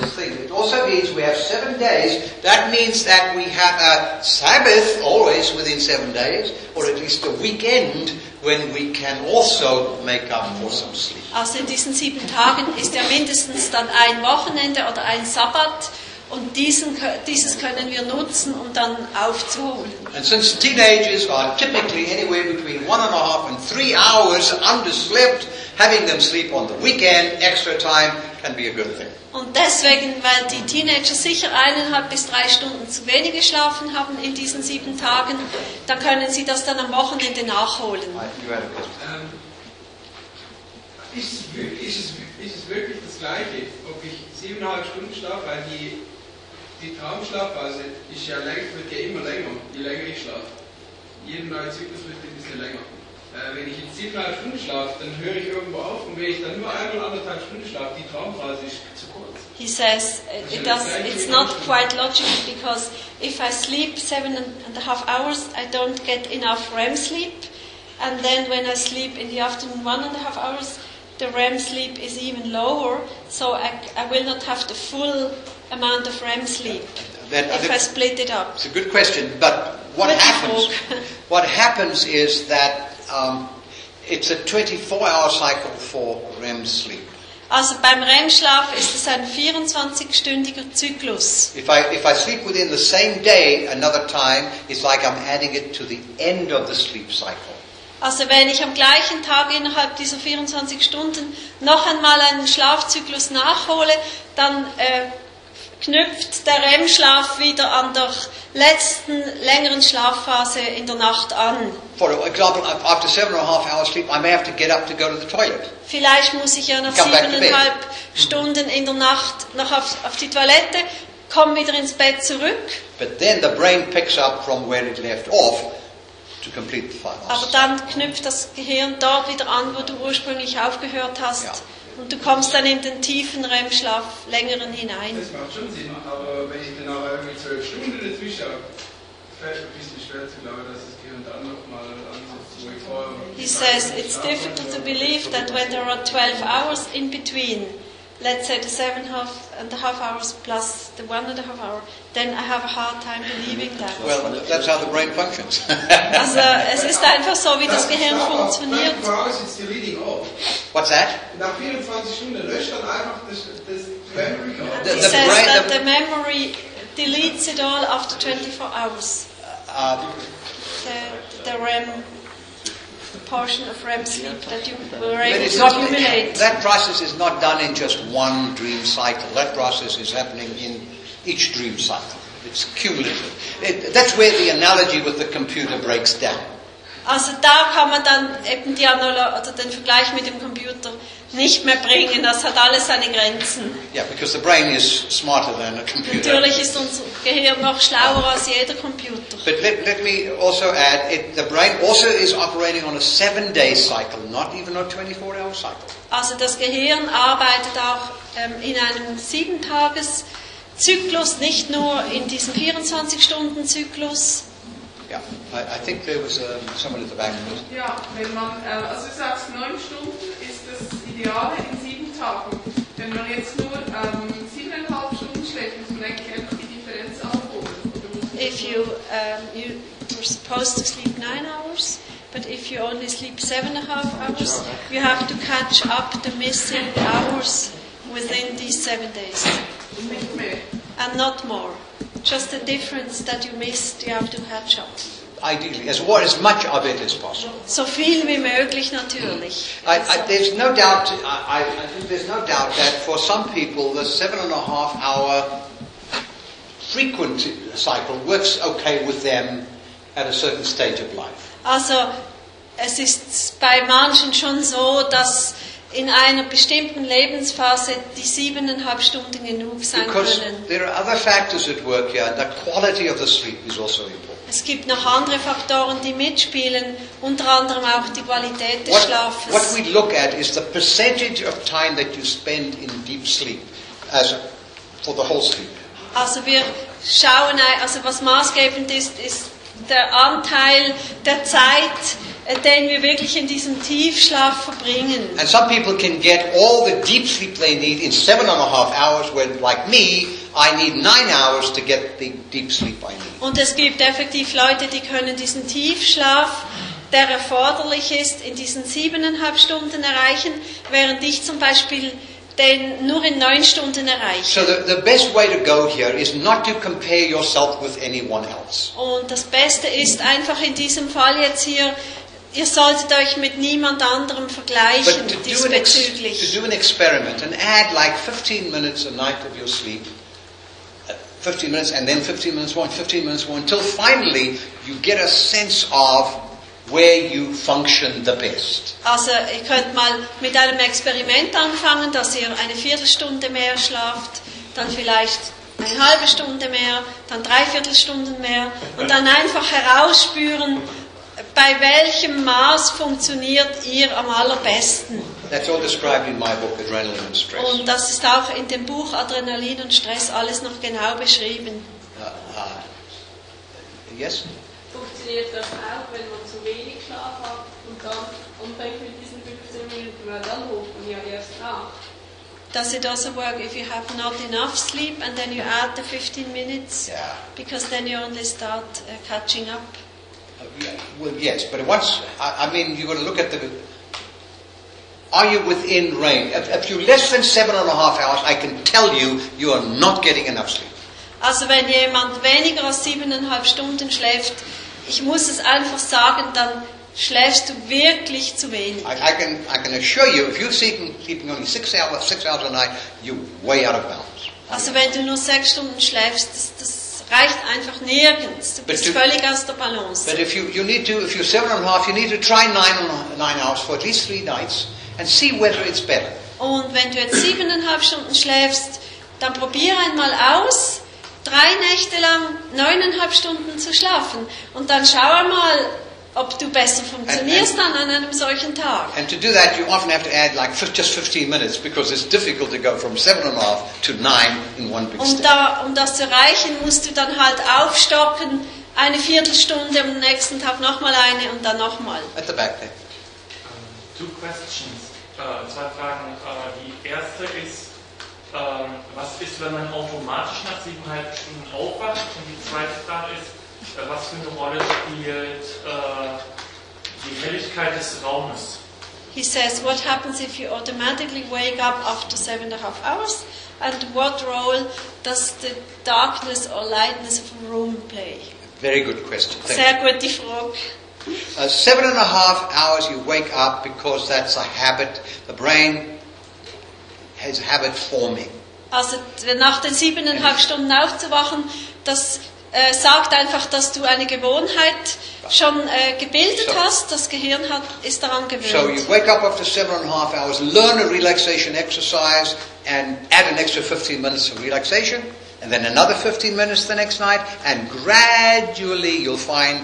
S2: this. It also means we have seven days. That means that we have a Sabbath always within seven days, or at least a weekend when we can also make up for some sleep.
S1: Also in diesen sieben Tagen ist ja mindestens dann ein Wochenende oder ein Sabbat Und diesen, dieses können wir nutzen, um dann aufzuholen.
S2: And since teenagers are typically anywhere between one and a half and three hours underslept, having them sleep on the weekend, extra time can be a good thing.
S1: Und deswegen, weil die Teenager sicher eineinhalb bis drei Stunden zu wenig geschlafen haben in diesen sieben Tagen, da können sie das dann am Wochenende nachholen.
S5: Ähm, ist, es wirklich, ist, es, ist es wirklich das Gleiche, ob ich siebeneinhalb Stunden schlafe, weil die, die Traumschlafphase ist ja länger, wird ja immer länger, je länger ich schlafe. Jeden neue Zyklus wird ein bisschen länger. Äh, wenn ich jetzt siebeneinhalb Stunden schlafe, dann höre ich irgendwo auf und wenn ich dann nur ein oder anderthalb Stunden schlafe, die Traumphase ist zu kurz.
S1: He says it does, it's not quite logical because if I sleep seven and a half hours, I don't get enough REM sleep. And then when I sleep in the afternoon one and a half hours, the REM sleep is even lower. So I, I will not have the full amount of REM sleep
S2: uh,
S1: if
S2: the-
S1: I split it up.
S2: It's a good question, but what
S1: Good
S2: happens? *laughs* What happens is that um, it's a 24-hour cycle for REM sleep.
S1: Also beim REM-Schlaf ist es ein 24-stündiger Zyklus.
S2: If I if I sleep within the same day another time, it's like I'm adding it to the end of the sleep cycle.
S1: Also wenn ich am gleichen Tag innerhalb dieser 24 Stunden noch einmal einen Schlafzyklus nachhole, dann äh, knüpft der REM-Schlaf wieder an der letzten längeren Schlafphase in der Nacht an.
S2: For example, after seven and a half hours sleep, I may have to get up to go to the toilet.
S1: Vielleicht muss ich ja nach siebeneinhalb Stunden in der Nacht noch auf, auf die Toilette, komme wieder ins Bett zurück,
S2: But then the brain picks up from where it left off to complete the five
S1: aber dann knüpft das Gehirn dort wieder an, wo du ursprünglich aufgehört hast.
S2: Ja.
S1: Und du kommst dann in den tiefen REM-Schlaf längeren hinein.
S5: Das macht schon Sinn, aber wenn ich dann aber irgendwie zwölf Stunden dazwischen habe, fällt mir ein bisschen schwer zu glauben, dass das Gehirn dann nochmal ansetzt, wo ich vorher.
S1: He says it's difficult to believe that when there are 12 hours in between, let's say the seven half and a half hours plus the one and a half hour, then I have a hard time believing that.
S2: Well, that's how the brain functions.
S1: Also es ist einfach so, wie das Gehirn funktioniert.
S5: Voraus ist deleting off.
S2: What's that?
S5: Nach 24 Stunden löscht dann einfach das, das Memory Card.
S2: The-
S1: He
S2: the
S1: says
S2: brain-
S1: that
S2: the-
S1: the memory deletes it all after 24 hours.
S2: Uh,
S1: The, the REM, portion of REM sleep that you were able
S2: it's
S1: to
S2: not,
S1: accumulate.
S2: that process is not done in just one dream cycle. That process is happening in each dream cycle. It's cumulative. It, that's where the analogy with the computer breaks down.
S1: Also da kann man dann eben die Analo oder den Vergleich mit dem Computer nicht mehr bringen. Das hat alles seine Grenzen.
S2: Yeah, because the brain is smarter than a computer.
S1: Natürlich ist unser Gehirn noch schlauer als jeder Computer.
S2: But let, let me also add, it, the brain also is operating on a seven-day cycle, not even a 24-hour cycle.
S1: Also das Gehirn arbeitet auch ähm, in einem Sieben-Tages-Zyklus, nicht nur in diesem 24-Stunden-Zyklus.
S2: Yeah, I, I think there was um, someone at the back.
S8: Ja, wenn man, äh, also du sagst, neun Stunden ist das Ideale in sieben Tagen. Wenn man jetzt nur ähm, siebeneinhalb Stunden schläft, muss man eigentlich einfach die Differenz aufholen. Oder muss man
S1: If you, um, you were supposed to sleep nine hours, but if you only sleep seven and a half hours, you have to catch up the missing hours within these seven days.
S8: nicht mehr?
S1: And not more. Just the difference that you missed, you have to catch up.
S2: Ideally, as, well, as much of it as possible.
S1: So viel wie möglich natürlich.
S2: I, I, there's no doubt. I, I think there's no doubt that for some people, the seven and a half hour frequent cycle works okay with them at a certain stage of life.
S1: Also es ist bei manchen schon so, dass in einer bestimmten Lebensphase die siebeneinhalb Stunden genug sein
S2: Because
S1: können.
S2: there are other factors at work here. The quality of the sleep is also important.
S1: Es gibt noch andere Faktoren, die mitspielen, unter anderem auch die Qualität des
S2: What,
S1: Schlafes.
S2: what we look at is the percentage of time that you spend in deep sleep as for the whole sleep.
S1: Also wir schauen, also was maßgebend ist, ist der Anteil der Zeit, den wir wirklich in diesem Tiefschlaf verbringen.
S2: And some people can get all the deep sleep they need in seven and a half hours when, like me, I need nine hours to get the deep sleep I need.
S1: Und es gibt effektiv Leute, die können diesen Tiefschlaf, der erforderlich ist, in diesen siebeneinhalb Stunden erreichen, während ich zum Beispiel den nur in neun Stunden erreichen.
S2: So the, the best way to go here is not to compare yourself with anyone else.
S1: Und das Beste ist einfach in diesem Fall jetzt hier, ihr solltet euch mit niemand anderem vergleichen
S2: But to do, an ex-
S1: diesbezüglich.
S2: to do an experiment and add like 15 minutes a night of your sleep, uh, 15 minutes and then 15 minutes more and 15 minutes more until finally you get a sense of where you function the best.
S1: Also ihr könnt mal mit einem Experiment anfangen, dass ihr eine Viertelstunde mehr schlaft, dann vielleicht eine halbe Stunde mehr, dann drei Viertelstunden mehr und dann einfach herausspüren, bei welchem Maß funktioniert ihr am allerbesten.
S2: That's all described in my book, Adrenaline and Stress.
S1: Und das ist auch in dem Buch Adrenalin und Stress alles noch genau beschrieben.
S2: Uh, uh, yes?
S7: Funktioniert das auch, wenn man zu wenig Schlaf hat und dann anfängt mit diesen 15 Minuten, weil dann ruft man ja erst nach.
S1: Does it also work if you have not enough sleep and then you add the 15 minutes?
S2: Yeah.
S1: Because then you only start uh, catching up.
S2: Well, yes, but once, I, I mean, you've got to look at the. Are you within range? If, if you're less than seven and a half hours, I can tell you, you are not getting enough sleep.
S1: Also wenn jemand weniger als siebeneinhalb Stunden schläft, ich muss es einfach sagen, dann schläfst du wirklich zu wenig.
S2: I, I can, I can assure you, if you're sleeping, sleeping only six hours, six hours a night, you're way out of bounds.
S1: Also wenn du nur sechs Stunden schläfst, das, das reicht einfach nirgends. Du bist
S2: du-
S1: völlig aus der Balance.
S2: But if you, you need to, if you're seven and a half, you need to try nine, nine hours for at least three nights and see whether it's better.
S1: Und wenn du jetzt siebeneinhalb Stunden schläfst, dann probier einmal aus, drei Nächte lang neuneinhalb Stunden zu schlafen. Und dann schau einmal, ob du besser funktionierst dann an einem solchen Tag.
S2: And to do that, you often have to add like just 15 minutes because it's difficult to go from seven and a half to nine in one big
S1: Und da, um das zu erreichen, musst du dann halt aufstocken, eine Viertelstunde, am nächsten Tag nochmal eine und dann nochmal.
S2: At the back there.
S9: Two questions, äh, zwei Fragen. Äh, die erste ist, ähm, was ist, wenn man automatisch nach siebeneinhalb Stunden aufwacht? Und die zweite Frage ist, was für eine Rolle spielt äh, die Helligkeit des Raumes?
S1: He says, what happens if you automatically wake up after seven and a half hours? And what role does the darkness or lightness of a room play?
S2: Very good question. Thank
S1: Sehr gute Frage.
S2: Uh, seven and a half hours you wake up because that's a habit. The brain has habit forming.
S1: Also nach den siebeneinhalb Stunden aufzuwachen, das äh, sagt einfach, dass du eine Gewohnheit schon äh, gebildet
S2: So-
S1: hast. Das Gehirn hat, ist daran
S2: So
S1: gewöhnt.
S2: you wake up after seven and a half hours, learn a relaxation exercise, and add an extra 15 minutes of relaxation, and then another 15 minutes the next night, and gradually you'll find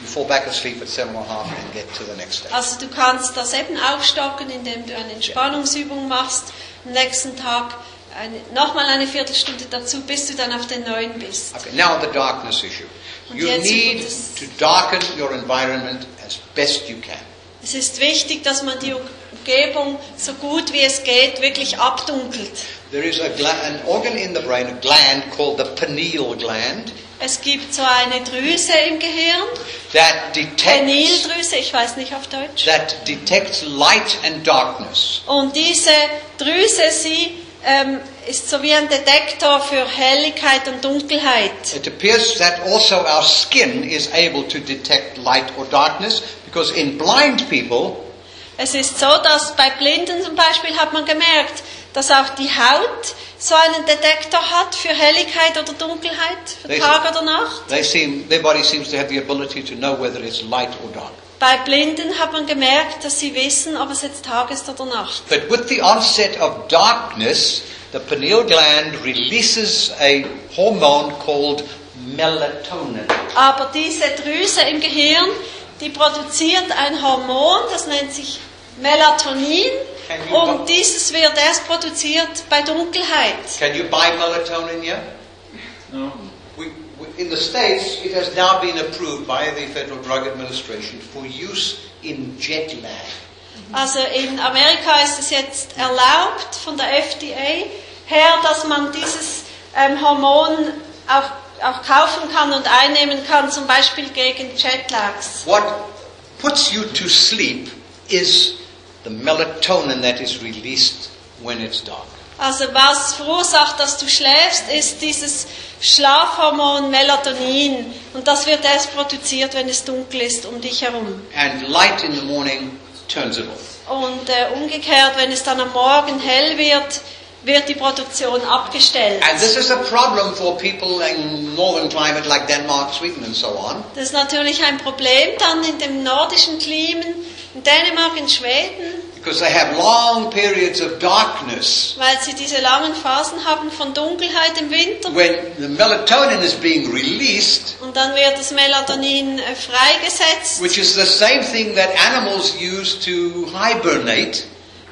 S2: you fall back asleep at seven and a half and get to the next step.
S1: Also du kannst das eben aufstocken, indem du eine Entspannungsübung machst. Am nächsten Tag eine, nochmal eine Viertelstunde dazu, bis du dann auf den neuen bist.
S2: Okay, now the darkness issue.
S1: Und
S2: You need to darken your environment as best you can.
S1: Es ist wichtig, dass man die Umgebung so gut wie es geht wirklich abdunkelt.
S2: There is a an organ in the brain, a gland called the pineal gland,
S1: Es gibt so eine Drüse im Gehirn,
S2: that detects,
S1: Penildrüse, ich weiß nicht auf Deutsch.
S2: that detects light and darkness.
S1: Und diese Drüse, sie ähm, ist so wie ein Detektor für Helligkeit und Dunkelheit.
S2: It appears that also our skin is able to detect light or darkness because in blind people,
S1: Es ist so, dass bei Blinden zum Beispiel hat man gemerkt, dass auch die Haut so einen Detektor hat für Helligkeit oder Dunkelheit, für? Tag oder Nacht.
S2: they seem, their body seems to have the ability to know whether it's light or dark.
S1: Bei Blinden hat man gemerkt, dass sie wissen, ob es jetzt Tag ist oder Nacht.
S2: But with the onset of darkness, the pineal gland releases a hormone called melatonin.
S1: Aber diese Drüse im Gehirn, die produziert ein Hormon, das nennt sich Melatonin.
S2: Can you
S1: Und dieses wird erst produziert bei Dunkelheit.
S2: Can you buy melatonin here?
S6: No.
S2: In the States, it has now been approved by the Federal Drug Administration for use in jet lag.
S1: Also in Amerika ist es jetzt erlaubt von der FDA her, dass man dieses ähm, Hormon auch, auch kaufen kann und einnehmen kann, zum Beispiel gegen Jetlags.
S2: What puts you to sleep is the melatonin that is released when it's dark.
S1: Also was verursacht, dass du schläfst, ist dieses Schlafhormon Melatonin. Und das wird erst produziert, wenn es dunkel ist um dich herum.
S2: And light in the morning turns it off.
S1: Und äh, umgekehrt, wenn es dann am Morgen hell wird, wird die Produktion abgestellt.
S2: And this is a problem for people in northern climate like Denmark, Sweden and so on.
S1: Das ist natürlich ein Problem dann in dem nordischen Klimen, in Dänemark, in Schweden,
S2: Because they have long periods of darkness
S1: weil sie diese langen Phasen haben von Dunkelheit im Winter.
S2: when the melatonin is being released,
S1: Und dann wird das Melatonin äh, freigesetzt.
S2: which is the same thing that animals use to hibernate.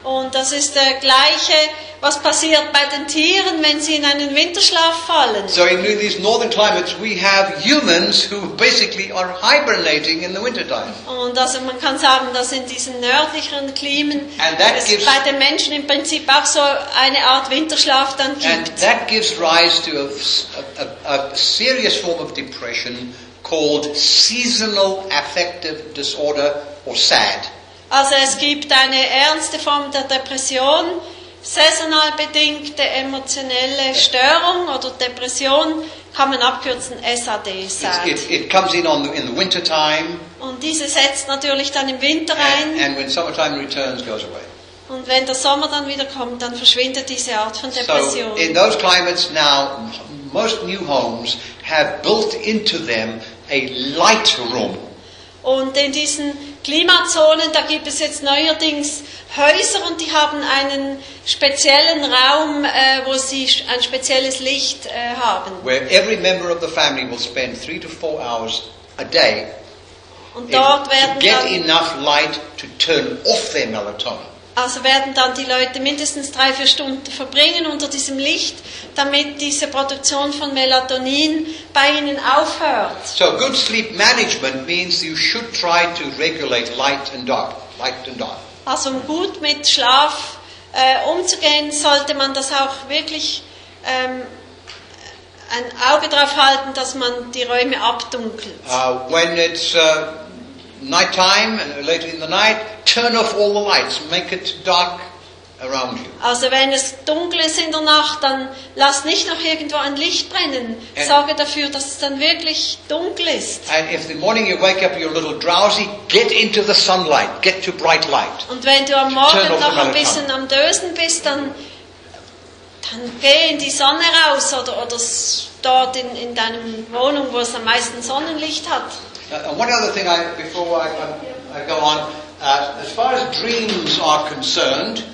S1: Und das ist der gleiche, was passiert bei den Tieren, wenn sie in einen Winterschlaf fallen.
S2: So in these northern climates, we have humans who basically are hibernating in the wintertime.
S1: Und also man kann sagen, dass in diesen nördlicheren Klimen
S2: And
S1: es
S2: gives-
S1: bei den Menschen im Prinzip auch so eine Art Winterschlaf dann
S2: And
S1: gibt.
S2: that gives rise to a, a, a serious form of depression called seasonal affective disorder or SAD.
S1: Also es gibt eine ernste Form der Depression, saisonal bedingte emotionelle Störung oder Depression kann man abkürzen SAD, SAD.
S2: It, it comes in on the, in the winter time,
S1: Und diese setzt natürlich dann im Winter
S2: and,
S1: ein.
S2: and when summertime returns, goes away.
S1: Und wenn der Sommer dann wieder kommt, dann verschwindet diese Art von Depression.
S2: So in those climates now, most new homes have built into them a light room.
S1: Und in diesen Klimazonen, da gibt es jetzt neuerdings Häuser und die haben einen speziellen Raum, äh, wo sie ein spezielles Licht äh, haben.
S2: where every member of the family will spend three to four hours a day
S1: Und
S2: in-
S1: dort
S2: to
S1: werden
S2: get
S1: dann,
S2: enough light to turn off their melatonin.
S1: Also werden dann die Leute mindestens drei, vier Stunden verbringen unter diesem Licht, damit diese Produktion von Melatonin bei ihnen aufhört.
S2: So good sleep management means you should try to regulate light and dark, light and dark.
S1: Also um gut mit Schlaf äh, umzugehen, sollte man das auch wirklich ähm, ein Auge darauf halten, dass man die Räume abdunkelt.
S2: Uh, when it's uh, nighttime and later in the night, turn off all the lights, make it dark around you.
S1: Also wenn es dunkel ist in der Nacht, dann lass nicht noch irgendwo ein Licht brennen.
S2: Äh.
S1: Sorge dafür, dass es dann wirklich dunkel ist.
S2: And if the morning you wake up, you're a little drowsy, get into the sunlight, get to bright light.
S1: Und wenn du am Morgen noch ein bisschen am Dösen bist, dann, dann geh in die Sonne raus oder, oder dort in, in deinem Wohnung, wo es am meisten Sonnenlicht hat.
S2: Uh, and one other thing, I, before I, I, I go on, uh, as far as dreams are concerned,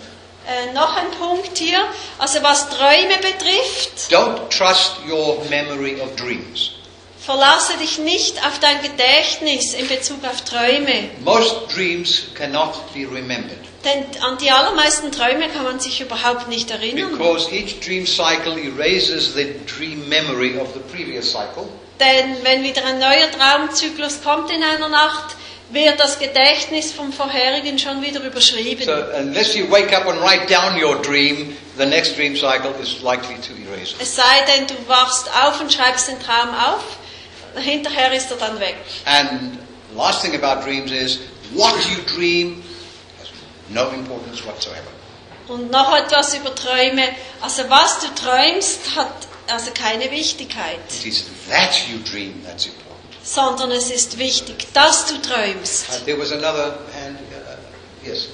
S1: Äh, noch ein Punkt hier, also was Träume betrifft,
S2: don't trust your memory of dreams.
S1: verlasse dich nicht auf dein Gedächtnis in Bezug auf Träume.
S2: Most dreams cannot be remembered
S1: Denn an die allermeisten Träume kann man sich überhaupt nicht erinnern.
S2: because each dream cycle erases the dream memory of the previous cycle.
S1: Denn wenn wieder ein neuer Traumzyklus kommt in einer Nacht, wird das Gedächtnis vom vorherigen schon wieder überschrieben.
S2: So unless you wake up and write down your dream, the next dream cycle is likely to erase it.
S1: Es sei denn, du wachst auf und schreibst den Traum auf, hinterher ist er dann weg.
S2: And last thing about dreams is what you dream has no importance whatsoever.
S1: Und noch etwas über Träume. Also was du träumst, hat also keine Wichtigkeit,
S2: It is that you dream that's important.
S1: sondern es ist wichtig, dass du träumst.
S2: Uh, there was another hand. Uh, yes.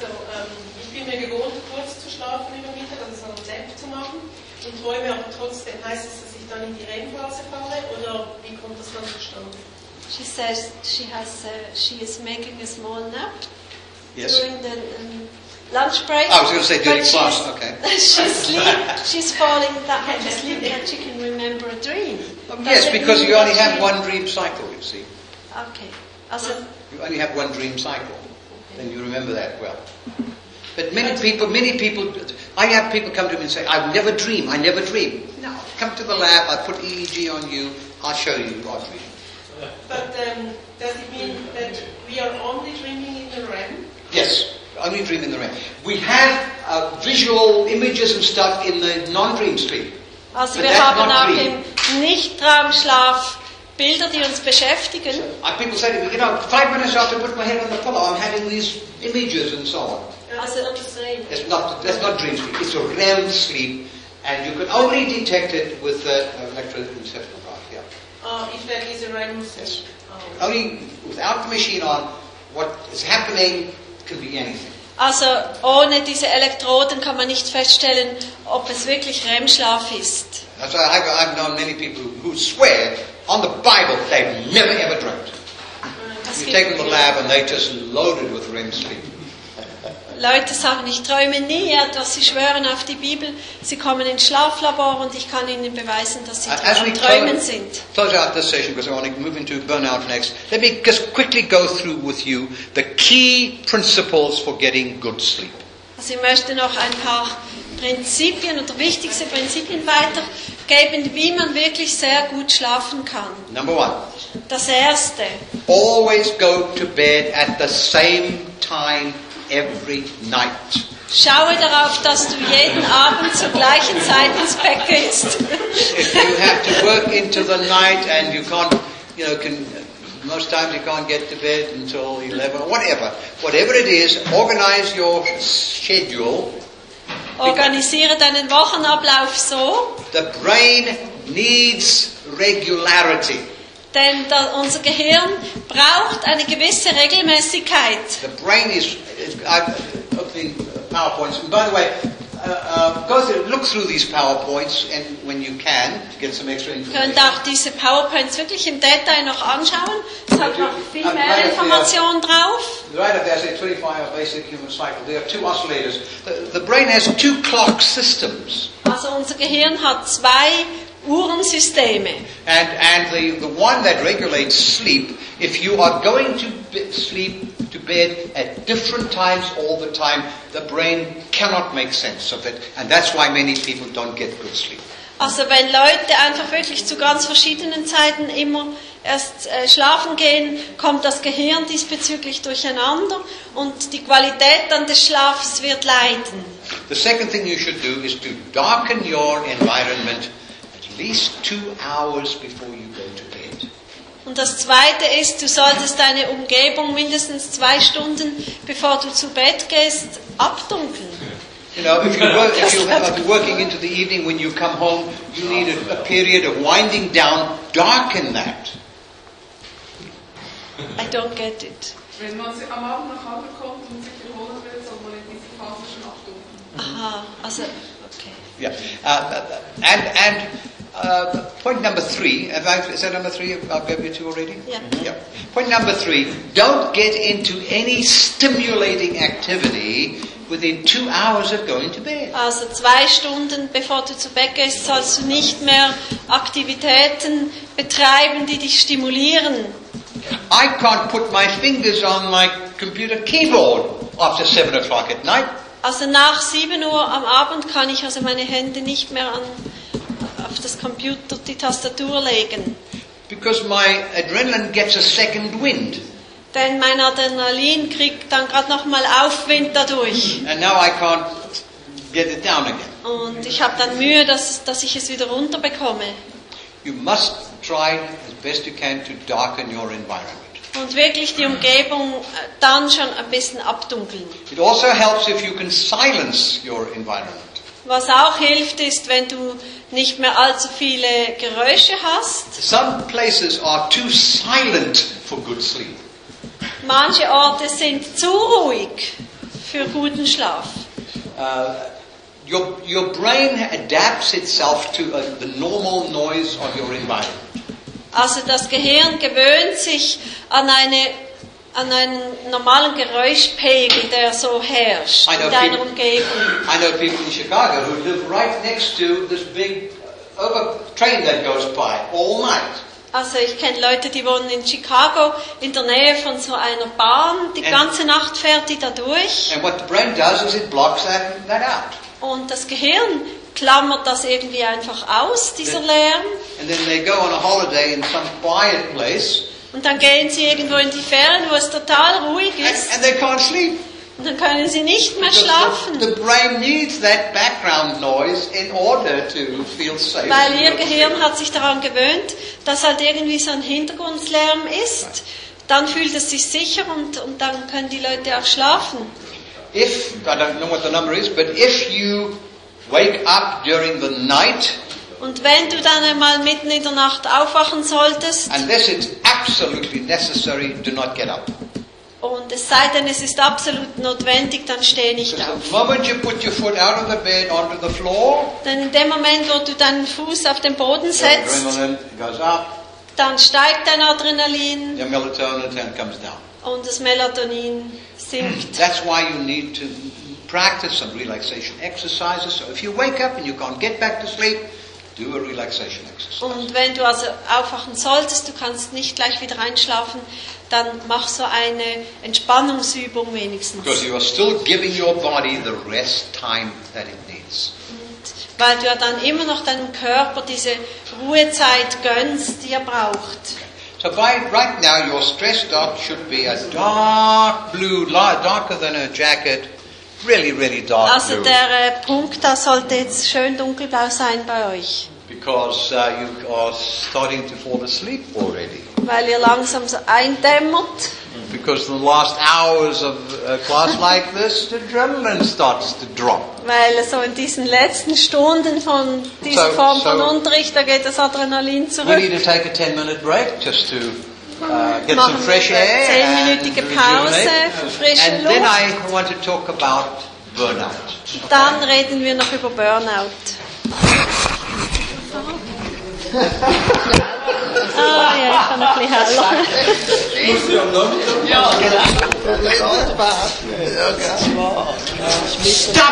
S10: So, ähm, ich bin mir gewohnt, kurz zu schlafen über Mittag, also so ein Nap zu machen. Und träume aber trotzdem, heißt es, dass ich dann in die REM-Phase falle oder wie kommt das dann zustande?
S1: She says she has uh, she is making a small nap
S2: Yes.
S1: during the um, lunch break.
S2: I was going to say during
S1: but
S2: class.
S1: she's-
S2: Okay. *laughs*
S1: she's sleep, *laughs* she's falling that much asleep that she can remember a dream.
S2: Um, yes, because you only have
S1: she-
S2: one dream cycle. You see,
S1: Okay. Also,
S2: you only have one dream cycle, and you remember that well. But many people, many people, I have people come to me and say, "I never dream. I never dream." No, come to the lab. I put EEG on you. I'll show you you are dreaming.
S10: But um, does it mean that we are only dreaming in the REM?
S2: Yes, only dream in the REM. We have uh, visual images and stuff in the non-dream sleep.
S1: also
S2: But
S1: wir
S2: that's
S1: haben
S2: not
S1: auch
S2: dream.
S1: im Nichtraumschlaf Bilder, die uns beschäftigen.
S2: Uh, people say to me, you know, five minutes after I put my head on the pillow, I'm having these images and so on.
S1: Also,
S2: It's not, that's not dream sleep, it's a REM sleep, and you can only detect it with the electroencephalograph, yeah.
S10: Oh, if there is a REM sleep. Oh.
S2: Only without the machine on, what is happening could be anything.
S1: Also ohne diese Elektroden kann man nicht feststellen, ob es wirklich REM-Schlaf ist.
S2: That's why I've, I've known many people who, swear on the Bible they've never ever dreamt.
S1: Es
S2: You take them to the lab and just loaded with REM sleep.
S1: Leute sagen, ich träume nie etwas, sie schwören auf die Bibel, sie kommen ins Schlaflabor und ich kann ihnen beweisen, dass sie am Träumen sind.
S2: close out this session, because I want to move into burnout next, let me just quickly go through with you the key principles for getting good sleep.
S1: Also ich möchte noch ein paar Prinzipien oder wichtigste Prinzipien weitergeben, wie man wirklich sehr gut schlafen kann.
S2: Number one,
S1: Das erste,
S2: always go to bed at the same time every night.
S1: schaue darauf, dass du jeden Abend zur gleichen Zeit ins Bett gehst.
S2: If you have to work into the night and you can't, you know, can, most times you can't get to bed until 11 or whatever. Whatever it is, organize your schedule.
S1: Organisiere deinen Wochenablauf so,
S2: The brain needs regularity.
S1: Denn da, unser Gehirn braucht eine gewisse Regelmäßigkeit.
S2: The brain is, I've got the PowerPoints. And by the way, uh, uh, go through, look through these PowerPoints and when you can to get some extra
S1: Ihr
S2: information.
S1: könnt auch diese PowerPoints wirklich im Detail noch anschauen. Es hat noch viel mehr
S2: it
S1: Informationen drauf.
S2: Right up there, say 25 hour basic human cycle. There are two oscillators. The, the brain has two clock systems.
S1: Also unser Gehirn hat zwei Uhrensysteme.
S2: And, and the, the one that regulates sleep, if you are going to sleep to bed at different times all the time, the brain cannot make sense of it. And that's why many people don't get good sleep.
S1: Also wenn Leute einfach wirklich zu ganz verschiedenen Zeiten immer erst äh, schlafen gehen, kommt das Gehirn diesbezüglich durcheinander und die Qualität dann des Schlafs wird leiden.
S2: The second thing you should do is to darken your environment
S1: Und das Zweite ist, du solltest deine Umgebung mindestens zwei Stunden, bevor du zu Bett gehst, abdunkeln.
S2: You know, if you work, if you have been working into the evening when you come home, you need a, a period of winding down. Darken that.
S1: I don't get it.
S8: Wenn man am Abend nach Hause kommt und sich erholen will, soll man in diese Phase schon abstufen.
S1: Aha, also, okay.
S2: Yeah. Uh, and and uh, point number three. Have I, is that number three? I've given you two already.
S1: Yeah.
S2: Yeah. Point number three. Don't get into any stimulating activity within two hours of going to bed.
S1: Also zwei Stunden bevor du zu Bett gehst, sollst du nicht mehr Aktivitäten betreiben, die dich stimulieren.
S2: I can't put my fingers on my computer keyboard after seven o'clock at night.
S1: Also nach 7 Uhr am Abend kann ich also meine Hände nicht mehr an, auf das Computer, die Tastatur legen.
S2: Because my adrenaline gets a second wind.
S1: Denn mein Adrenalin kriegt dann gerade nochmal Aufwind dadurch.
S2: And now I can't get it down again.
S1: Und ich habe dann Mühe, dass, dass ich es wieder runterbekomme.
S2: You must try as best you can to darken your environment.
S1: Und wirklich die Umgebung äh, dann schon ein bisschen abdunkeln.
S2: It also helps if you can silence your environment.
S1: Was auch hilft, ist, wenn du nicht mehr allzu viele Geräusche hast.
S2: Some places are too silent for good sleep.
S1: Manche Orte sind zu ruhig für guten Schlaf.
S2: Uh, your, your brain adapts itself to uh, the normal noise of your environment.
S1: Also das Gehirn gewöhnt sich an, eine, an einen normalen Geräuschpegel, der so herrscht in deiner Umgebung.
S2: I know people in Chicago who live right next to this big over train that goes by all night.
S1: Also ich kenne Leute, die wohnen in Chicago in der Nähe von so einer Bahn. Die
S2: And-
S1: ganze Nacht fährt die da durch.
S2: And what the brain does is it blocks that, that out.
S1: Und das Gehirn klammert das irgendwie einfach aus, dieser Lärm.
S2: And then they go on a holiday in some quiet place
S1: Und dann gehen sie irgendwo in die Ferien, wo es total ruhig
S2: and,
S1: ist.
S2: and they can't sleep.
S1: Und dann können sie nicht mehr schlafen.
S2: the, the brain needs that background noise in order to feel safe.
S1: Weil ihr Gehirn hat sich daran gewöhnt, dass halt irgendwie so ein Hintergrundlärm ist. Dann fühlt es sich sicher und, und dann können die Leute auch schlafen.
S2: if, I don't know what the number is, but if you wake up during the night,
S1: Und wenn du dann einmal mitten in der Nacht aufwachen solltest,
S2: unless it's absolutely necessary, do not get up.
S1: und es sei denn, es ist absolut notwendig, dann steh nicht auf.
S2: bed floor,
S1: Denn in dem Moment, wo du deinen Fuß auf den Boden setzt,
S2: up,
S1: dann steigt dein Adrenalin und das Melatonin sinkt.
S2: That's why you need to practice some relaxation exercises. So if you wake up and you can't get back to sleep, do a relaxation exercise.
S1: Und wenn du also aufwachen solltest, du kannst nicht gleich wieder einschlafen, dann mach so eine Entspannungsübung wenigstens. Weil du ja dann immer noch deinem Körper diese Ruhezeit gönnst, die er braucht.
S2: So by, right now your stress dot should be a dark blue, darker than a jacket, really, really dark
S1: Also der äh, Punkt da sollte jetzt schön dunkelblau sein bei euch,
S2: Because uh, you are starting to fall asleep already.
S1: weil ihr langsam so eindämmert.
S2: Because the last hours of a class like this, the adrenaline starts to drop.
S1: Weil so in diesen letzten Stunden von dieser
S2: So-
S1: Form von
S2: so-
S1: Unterricht, da geht das Adrenalin
S2: We
S1: zurück.
S2: need to take a 10 minute break just to uh, get some fresh air. and
S1: zehnminütige Pause für frische
S2: And then
S1: Luft.
S2: I want to talk about burnout.
S1: Dann reden wir noch über Burnout. *laughs* Ah ja, ich kann ein bisschen heller.
S2: Stop